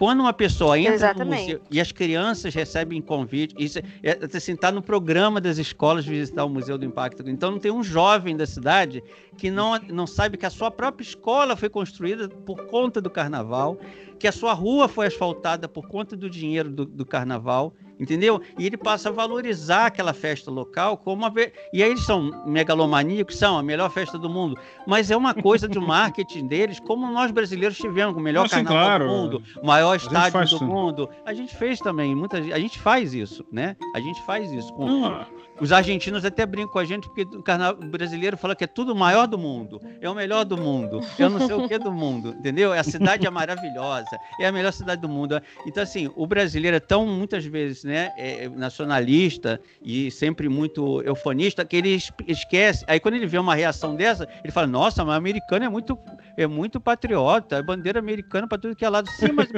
Quando uma pessoa entra Exatamente. no museu e as crianças recebem convite, isso é, assim, tá no programa das escolas visitar o Museu do Impacto. Então não tem um jovem da cidade que não, não sabe que a sua própria escola foi construída por conta do carnaval, que a sua rua foi asfaltada por conta do dinheiro do, do carnaval entendeu? E ele passa a valorizar aquela festa local como uma e aí eles são megalomaníacos, são a melhor festa do mundo, mas é uma coisa do marketing deles, como nós brasileiros tivemos o melhor carnaval claro. do mundo, o maior estádio do mundo. A gente fez também, muita a gente faz isso, né? A gente faz isso com. Os argentinos até brincam com a gente porque o carnaval brasileiro fala que é tudo maior do mundo, é o melhor do mundo, é não sei o que do mundo, entendeu? A cidade é maravilhosa, é a melhor cidade do mundo. Então, assim, o brasileiro é tão, muitas vezes, né, é, é nacionalista e sempre muito eufonista que ele esquece. Aí, quando ele vê uma reação dessa, ele fala: Nossa, mas o americano é muito, é muito patriota, é bandeira americana para tudo que é lado. Sim, mas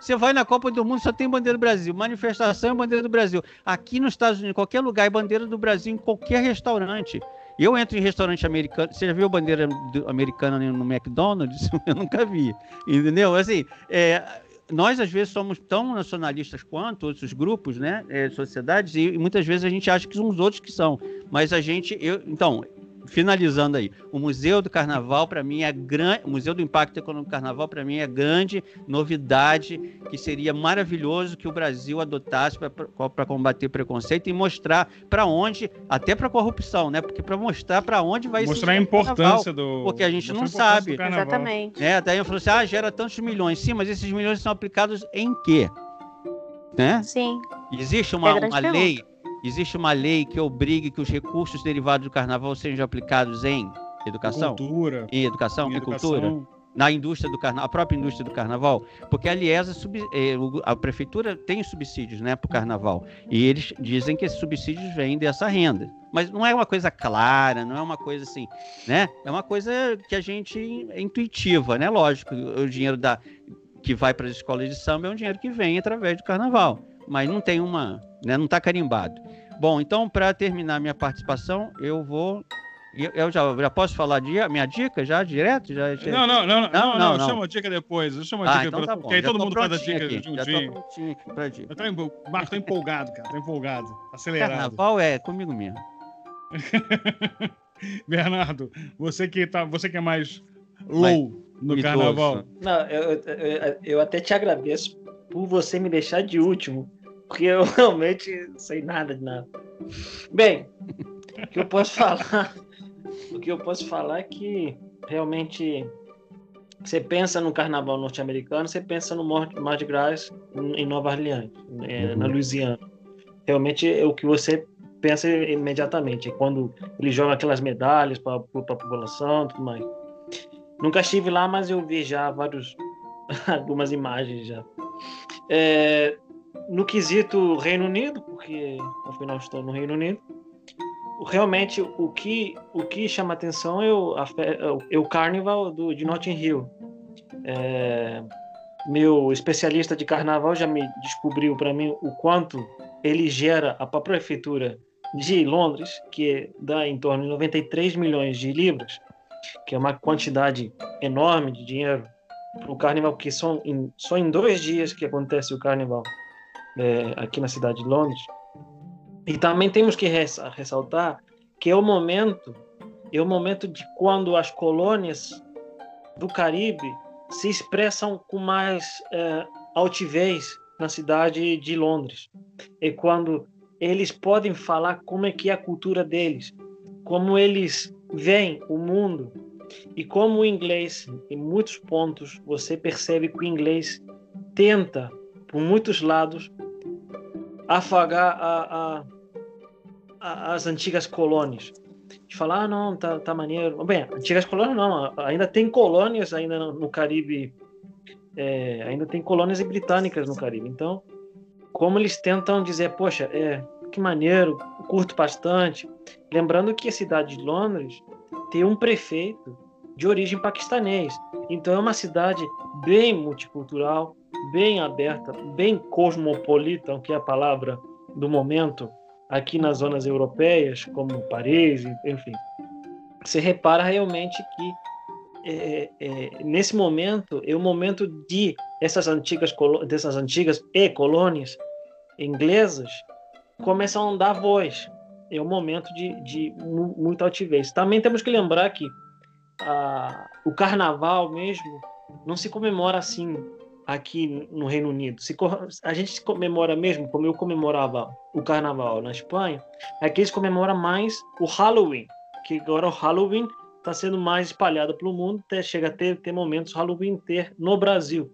você vai na Copa do Mundo, só tem bandeira do Brasil, manifestação é bandeira do Brasil. Aqui nos Estados Unidos, qualquer lugar é bandeira do Brasil em qualquer restaurante. Eu entro em restaurante americano. Você já viu bandeira americana no McDonald's? Eu nunca vi. Entendeu? Assim, é, nós às vezes somos tão nacionalistas quanto outros grupos, né, é, sociedades, e muitas vezes a gente acha que são os outros que são. Mas a gente, eu, então, finalizando aí, o Museu do Carnaval para mim é grande, o Museu do Impacto Econômico do Carnaval para mim é grande novidade que seria maravilhoso que o Brasil adotasse para combater preconceito e mostrar para onde, até para corrupção, né? Porque para mostrar para onde vai mostrar a importância do porque a gente não sabe. Exatamente. Né? Daí eu falou assim: "Ah, gera tantos milhões". Sim, mas esses milhões são aplicados em quê? Né? Sim. Existe uma, é uma lei Existe uma lei que obrigue que os recursos derivados do carnaval sejam aplicados em educação? Cultura. Em educação, em, em cultura? Na indústria do carnaval, a própria indústria do carnaval, porque a Liesa, é, a prefeitura tem subsídios né, para o carnaval, e eles dizem que esses subsídios vêm dessa renda. Mas não é uma coisa clara, não é uma coisa assim, né? É uma coisa que a gente é intuitiva, né? Lógico, o dinheiro da, que vai para as escolas de samba é um dinheiro que vem através do carnaval mas não tem uma, né, não está carimbado. Bom, então para terminar minha participação, eu vou eu já, já posso falar de minha dica já direto? Já, já... Não, não, não, não, não, não, não. chama a dica depois. Eu chamo a ah, dica então tá porque aí todo mundo faz a dica aqui. juntinho. Já tô prontinho aqui pra dica. Eu tô, Marco, tô empolgado, cara. Tô empolgado. Acelerado. Carnaval é comigo mesmo. Bernardo, você que, tá, você que é mais low Mas, no carnaval. Não, eu, eu, eu até te agradeço por você me deixar de último porque eu realmente sei nada de nada. Bem, o que eu posso falar, o que eu posso falar é que realmente você pensa no carnaval norte-americano, você pensa no Mardi Gras em Nova Orleans, é, na uhum. Louisiana. Realmente é o que você pensa imediatamente, é quando eles jogam aquelas medalhas para a população, tudo mais. Nunca estive lá, mas eu vi já vários algumas imagens já. É, no quesito Reino Unido, porque afinal estou no Reino Unido, realmente o que o que chama atenção é o, a, é o Carnival do, de Notting Hill. É, meu especialista de carnaval já me descobriu para mim o quanto ele gera a prefeitura de Londres, que dá em torno de 93 milhões de libras, que é uma quantidade enorme de dinheiro o carnaval, porque são em, só em dois dias que acontece o carnaval é, aqui na cidade de Londres. E também temos que ressaltar que é o momento, é o momento de quando as colônias do Caribe se expressam com mais é, altivez na cidade de Londres. É quando eles podem falar como é que é a cultura deles, como eles veem o mundo e como o inglês, em muitos pontos, você percebe que o inglês tenta, por muitos lados, afagar a, a, a, as antigas colônias. De falar, ah, não, tá, tá maneiro. Bem, antigas colônias não, ainda tem colônias ainda no, Caribe, é, ainda tem colônias britânicas no Caribe. Então, como eles tentam dizer, poxa, é, que maneiro, curto bastante. Lembrando que a cidade de Londres tem um prefeito de origem paquistanês. Então é uma cidade bem multicultural, bem aberta, bem cosmopolita, que é a palavra do momento aqui nas zonas europeias, como Paris, enfim. Você repara realmente que é, é, nesse momento é o momento de essas antigas dessas antigas e-colônias inglesas começam a dar voz. É o momento de, de muita altivez. Também temos que lembrar que o carnaval mesmo não se comemora assim aqui no Reino Unido. Se, a gente comemora mesmo, como eu comemorava o carnaval na Espanha, aqui eles comemoram mais o Halloween, que agora o Halloween está sendo mais espalhado pelo mundo, até chega a ter, ter momentos Halloween ter no Brasil.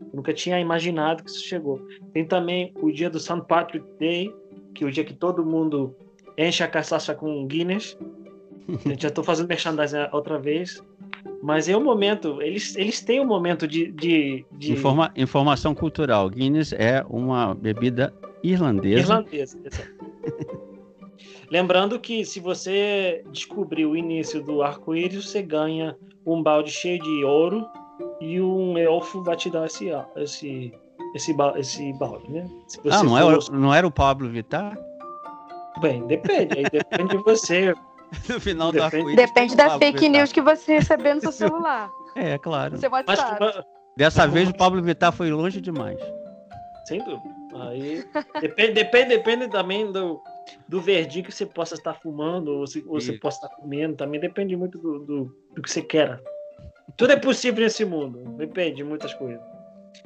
Eu nunca tinha imaginado que isso chegou. Tem também o dia do St. Patrick Day, que é o dia que todo mundo enche a cachaça com Guinness. Já estou fazendo merchandising outra vez. Mas é o momento, eles, eles têm um momento de. de, de... Informa, informação cultural: Guinness é uma bebida irlandesa. Irlandesa, Lembrando que se você descobrir o início do arco-íris, você ganha um balde cheio de ouro e um elfo vai te dar esse, esse, esse, esse balde, né? ah, não, é for... é, não era o Pablo Vittar? Bem, depende, aí depende de você. no final depende, do Depende da fake Vittar. news que você receber no seu celular. É, claro. Você vai Mas, Dessa vez o Pablo Vittar foi longe demais. Sem dúvida. Aí depende, depende, depende também do, do verdinho que você possa estar fumando ou, se, ou você possa estar comendo. Também depende muito do, do, do que você queira. Tudo é possível nesse mundo. Depende de muitas coisas.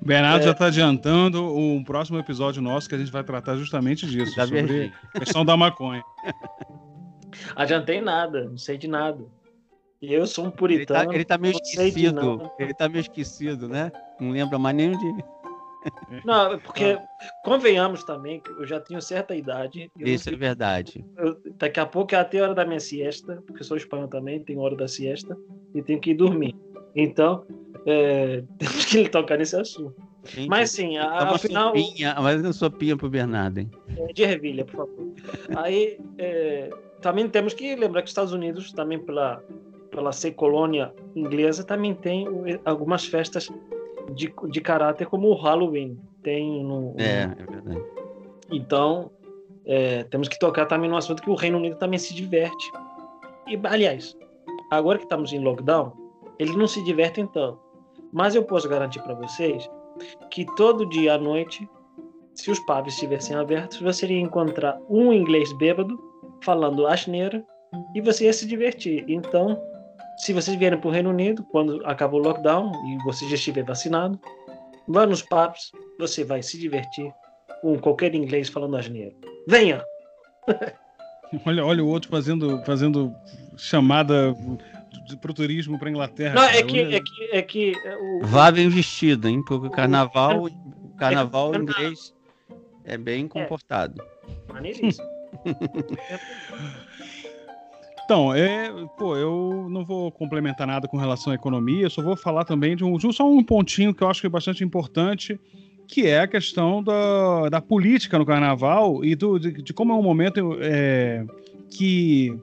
Bernardo é... já está adiantando um próximo episódio nosso que a gente vai tratar justamente disso, da sobre a questão da maconha. Adiantei nada, não sei de nada. E eu sou um puritano. Ele tá, ele tá meio esquecido. Ele tá meio esquecido, né? Não lembra mais nem de. Não, porque convenhamos também que eu já tenho certa idade. Isso é verdade. Eu, daqui a pouco é até a hora da minha siesta, porque sou espanhol também, tem hora da siesta e tenho que ir dormir. Então, é, temos que tocar nesse assunto. Gente, mas sim, afinal. Sopinha, mas uma sopinha pro Bernardo, hein? É, de revilha, por favor. Aí é, também temos que lembrar que os Estados Unidos, também pela, pela ser colônia inglesa, também tem algumas festas de, de caráter como o Halloween. Tem no. É, é verdade. Então, é, temos que tocar também no assunto que o Reino Unido também se diverte. E, aliás, agora que estamos em lockdown, eles não se divertem tanto. Mas eu posso garantir para vocês que todo dia à noite, se os pubs estivessem abertos, você iria encontrar um inglês bêbado falando asneira e você ia se divertir. Então, se vocês vierem para o Reino Unido, quando acabou o lockdown e você já estiver vacinado, vá nos pubs, você vai se divertir com qualquer inglês falando asneira. Venha! olha, olha o outro fazendo, fazendo chamada para o turismo para Inglaterra. Não, é que, é que, é que o... Vá bem vestido, hein? Porque o carnaval, o carnaval é, inglês é bem comportado. É. Maneiríssimo. Então, é, pô, eu não vou complementar nada com relação à economia, só vou falar também de um, de só um pontinho que eu acho que é bastante importante, que é a questão da, da política no carnaval e do, de, de como é um momento é, que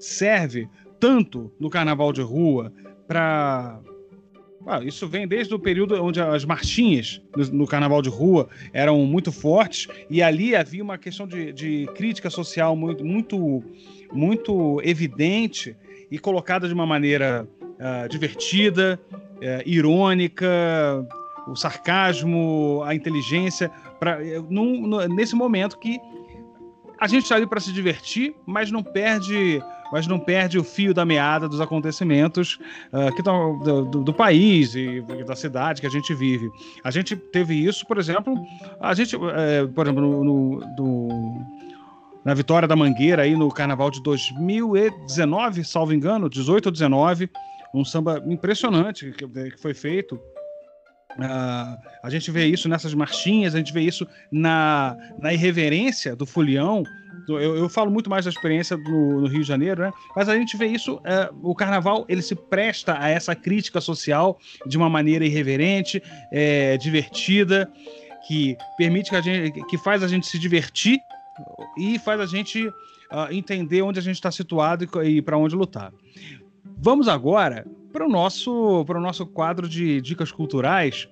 serve tanto no carnaval de rua para ah, isso vem desde o período onde as marchinhas no, carnaval de rua eram muito fortes e ali havia uma questão de, de crítica social muito, muito, muito evidente e colocada de uma maneira uh, divertida, uh, irônica, o sarcasmo, a inteligência, pra, num, nesse momento que a gente está ali para se divertir, mas não perde mas não perde o fio da meada dos acontecimentos uh, que tão, do, do, do, país e da cidade que a gente vive. A gente teve isso, por exemplo, a gente, uh, por exemplo, no, no, na Vitória da Mangueira, aí no Carnaval de 2019, salvo engano, 18 ou 19, um samba impressionante que, que foi feito Uh, a gente vê isso nessas marchinhas, a gente vê isso na, na irreverência do folião. Eu, eu falo muito mais da experiência do, no Rio de Janeiro, né? Mas a gente vê isso, uh, o carnaval ele se presta a essa crítica social de uma maneira irreverente, é, divertida, que permite que a gente, que faz a gente se divertir e faz a gente uh, entender onde a gente está situado e, e para onde lutar. Vamos agora para o nosso, para o nosso quadro de dicas culturais.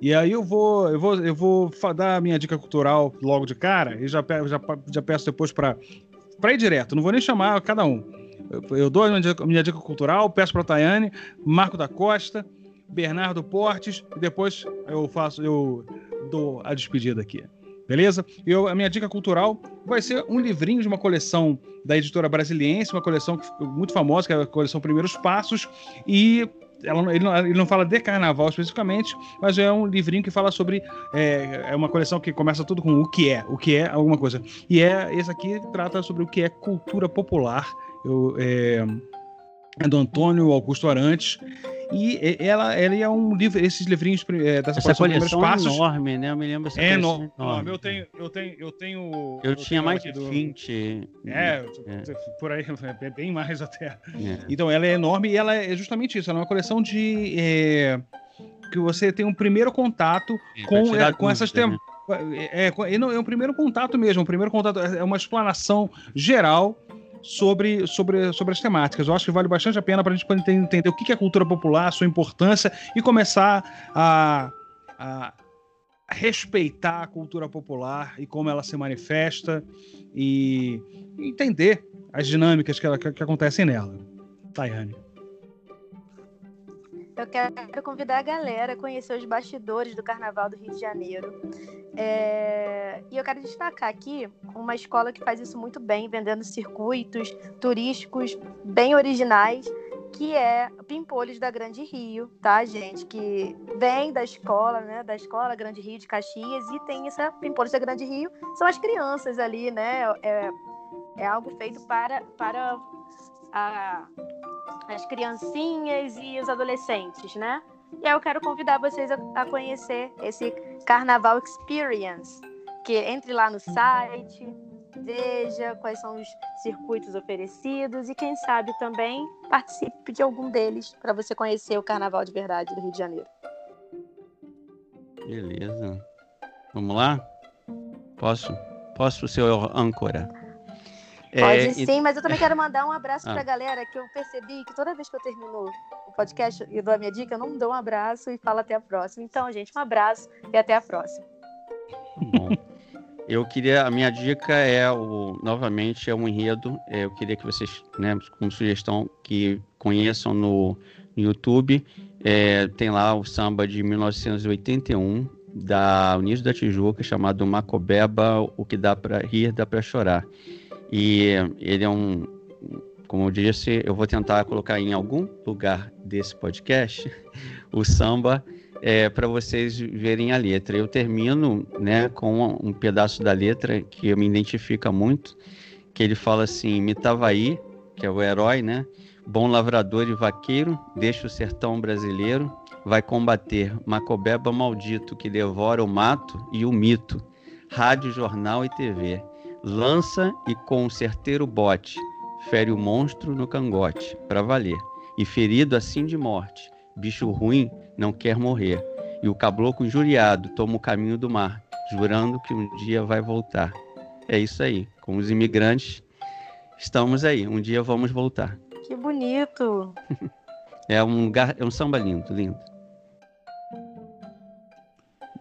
E aí eu vou, eu vou, eu vou dar a minha dica cultural logo de cara e já, já, já peço depois para ir direto. Não vou nem chamar cada um. Eu, dou a minha dica, cultural, peço para Tayane, Marco da Costa, Bernardo Portes e depois eu faço, eu dou a despedida aqui. Beleza? Eu, a minha dica cultural vai ser um livrinho de uma coleção da editora Brasiliense, uma coleção muito famosa, que é a coleção Primeiros Passos, e ela, ele, não, ele, não, fala de carnaval especificamente, mas é um livrinho que fala sobre. É, é, uma coleção que começa tudo com o que é, o que é alguma coisa. E é esse aqui trata sobre o que é cultura popular. Eu, é, é do Antônio Augusto Arantes. E ela, ela é um livro, esses livrinhos é, dessa Essa coleção é enorme, né? Eu me lembro dessa é enorme. enorme. Eu tenho, eu tenho, eu tenho. Eu, eu tinha mais de 20. É, é, por aí, é bem mais até. É. Então, ela é enorme e ela é justamente isso. Ela é uma coleção de. É, que você tem um primeiro contato com, é, com essas temas. Né? É, é, é um primeiro contato mesmo, um primeiro contato, é uma explanação geral sobre, sobre, sobre as temáticas. Eu acho que vale bastante a pena para a gente poder entender o que é cultura popular, sua importância e começar a, a respeitar a cultura popular e como ela se manifesta e entender as dinâmicas que, ela, que, que acontecem nela. Tayane. Eu quero convidar a galera a conhecer os bastidores do Carnaval do Rio de Janeiro. É... E eu quero destacar aqui uma escola que faz isso muito bem, vendendo circuitos turísticos bem originais, que é Pimpolhos da Grande Rio, tá, gente? Que vem da escola, né? Da escola Grande Rio de Caxias e tem essa Pimpolhos da Grande Rio. São as crianças ali, né? É, é algo feito para, para a as criancinhas e os adolescentes, né? E aí eu quero convidar vocês a, a conhecer esse Carnaval Experience, que entre lá no site, veja quais são os circuitos oferecidos e quem sabe também participe de algum deles para você conhecer o Carnaval de verdade do Rio de Janeiro. Beleza. Vamos lá? Posso? Posso ser âncora? Pode é, sim, e... mas eu também quero mandar um abraço ah. pra galera que eu percebi que toda vez que eu termino o podcast e dou a minha dica, eu não dou um abraço e falo até a próxima. Então, gente, um abraço e até a próxima. Bom. Eu queria, a minha dica é o, novamente é um enredo. É, eu queria que vocês, né, como sugestão, que conheçam no, no YouTube. É, tem lá o samba de 1981 da Unidos da Tijuca chamado Macobeba, o que dá para rir, dá para chorar. E ele é um, como eu disse, eu vou tentar colocar em algum lugar desse podcast o samba é, para vocês verem a letra. Eu termino né, com um pedaço da letra que me identifica muito, que ele fala assim, Mitavaí, que é o herói, né? Bom lavrador e vaqueiro, deixa o sertão brasileiro, vai combater Macobeba maldito que devora o mato e o mito, rádio, jornal e TV lança e com um certeiro bote, fere o monstro no cangote, para valer, e ferido assim de morte, bicho ruim não quer morrer, e o caboclo injuriado toma o caminho do mar, jurando que um dia vai voltar. É isso aí, com os imigrantes, estamos aí, um dia vamos voltar. Que bonito! é um lugar, é um samba lindo, lindo.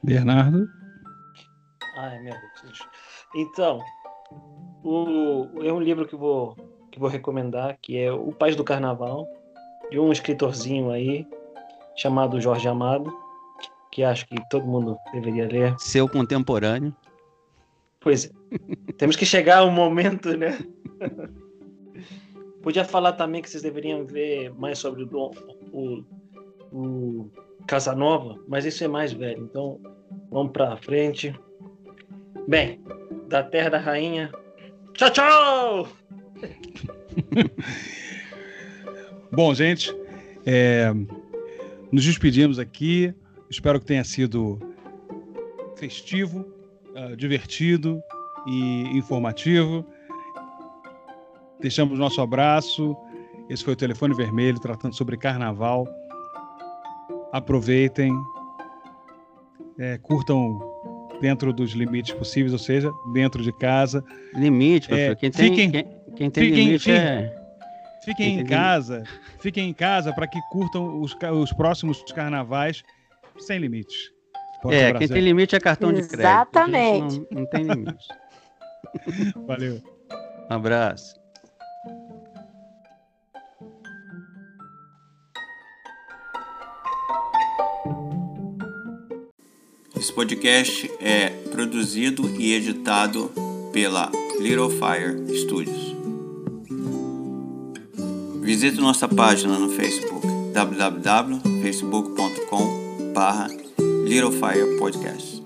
Bernardo? Ai, meu Deus. Então, o, é um livro que vou, que vou recomendar, que é O Paz do Carnaval, de um escritorzinho aí, chamado Jorge Amado, que acho que todo mundo deveria ler. Seu contemporâneo. Pois é. Temos que chegar ao momento, né? Podia falar também que vocês deveriam ver mais sobre o, o, o Casanova, mas isso é mais velho. Então, vamos para frente. Bem, da Terra da Rainha. Tchau, tchau! Bom, gente, é, nos despedimos aqui. Espero que tenha sido festivo, uh, divertido e informativo. Deixamos nosso abraço. Esse foi o Telefone Vermelho tratando sobre carnaval. Aproveitem, é, curtam dentro dos limites possíveis, ou seja, dentro de casa. Limite, professor. É, quem, tem, fiquem, quem, quem tem fiquem, limite fiquem, é... Fiquem em casa, fiquem em casa para que curtam os, os próximos carnavais sem limites. é, quem tem limite é cartão de crédito. Exatamente. Não, não tem limite. Valeu. Um abraço. Esse podcast é produzido e editado pela Little Fire Studios. Visite nossa página no Facebook www.facebook.com/littlefirepodcast.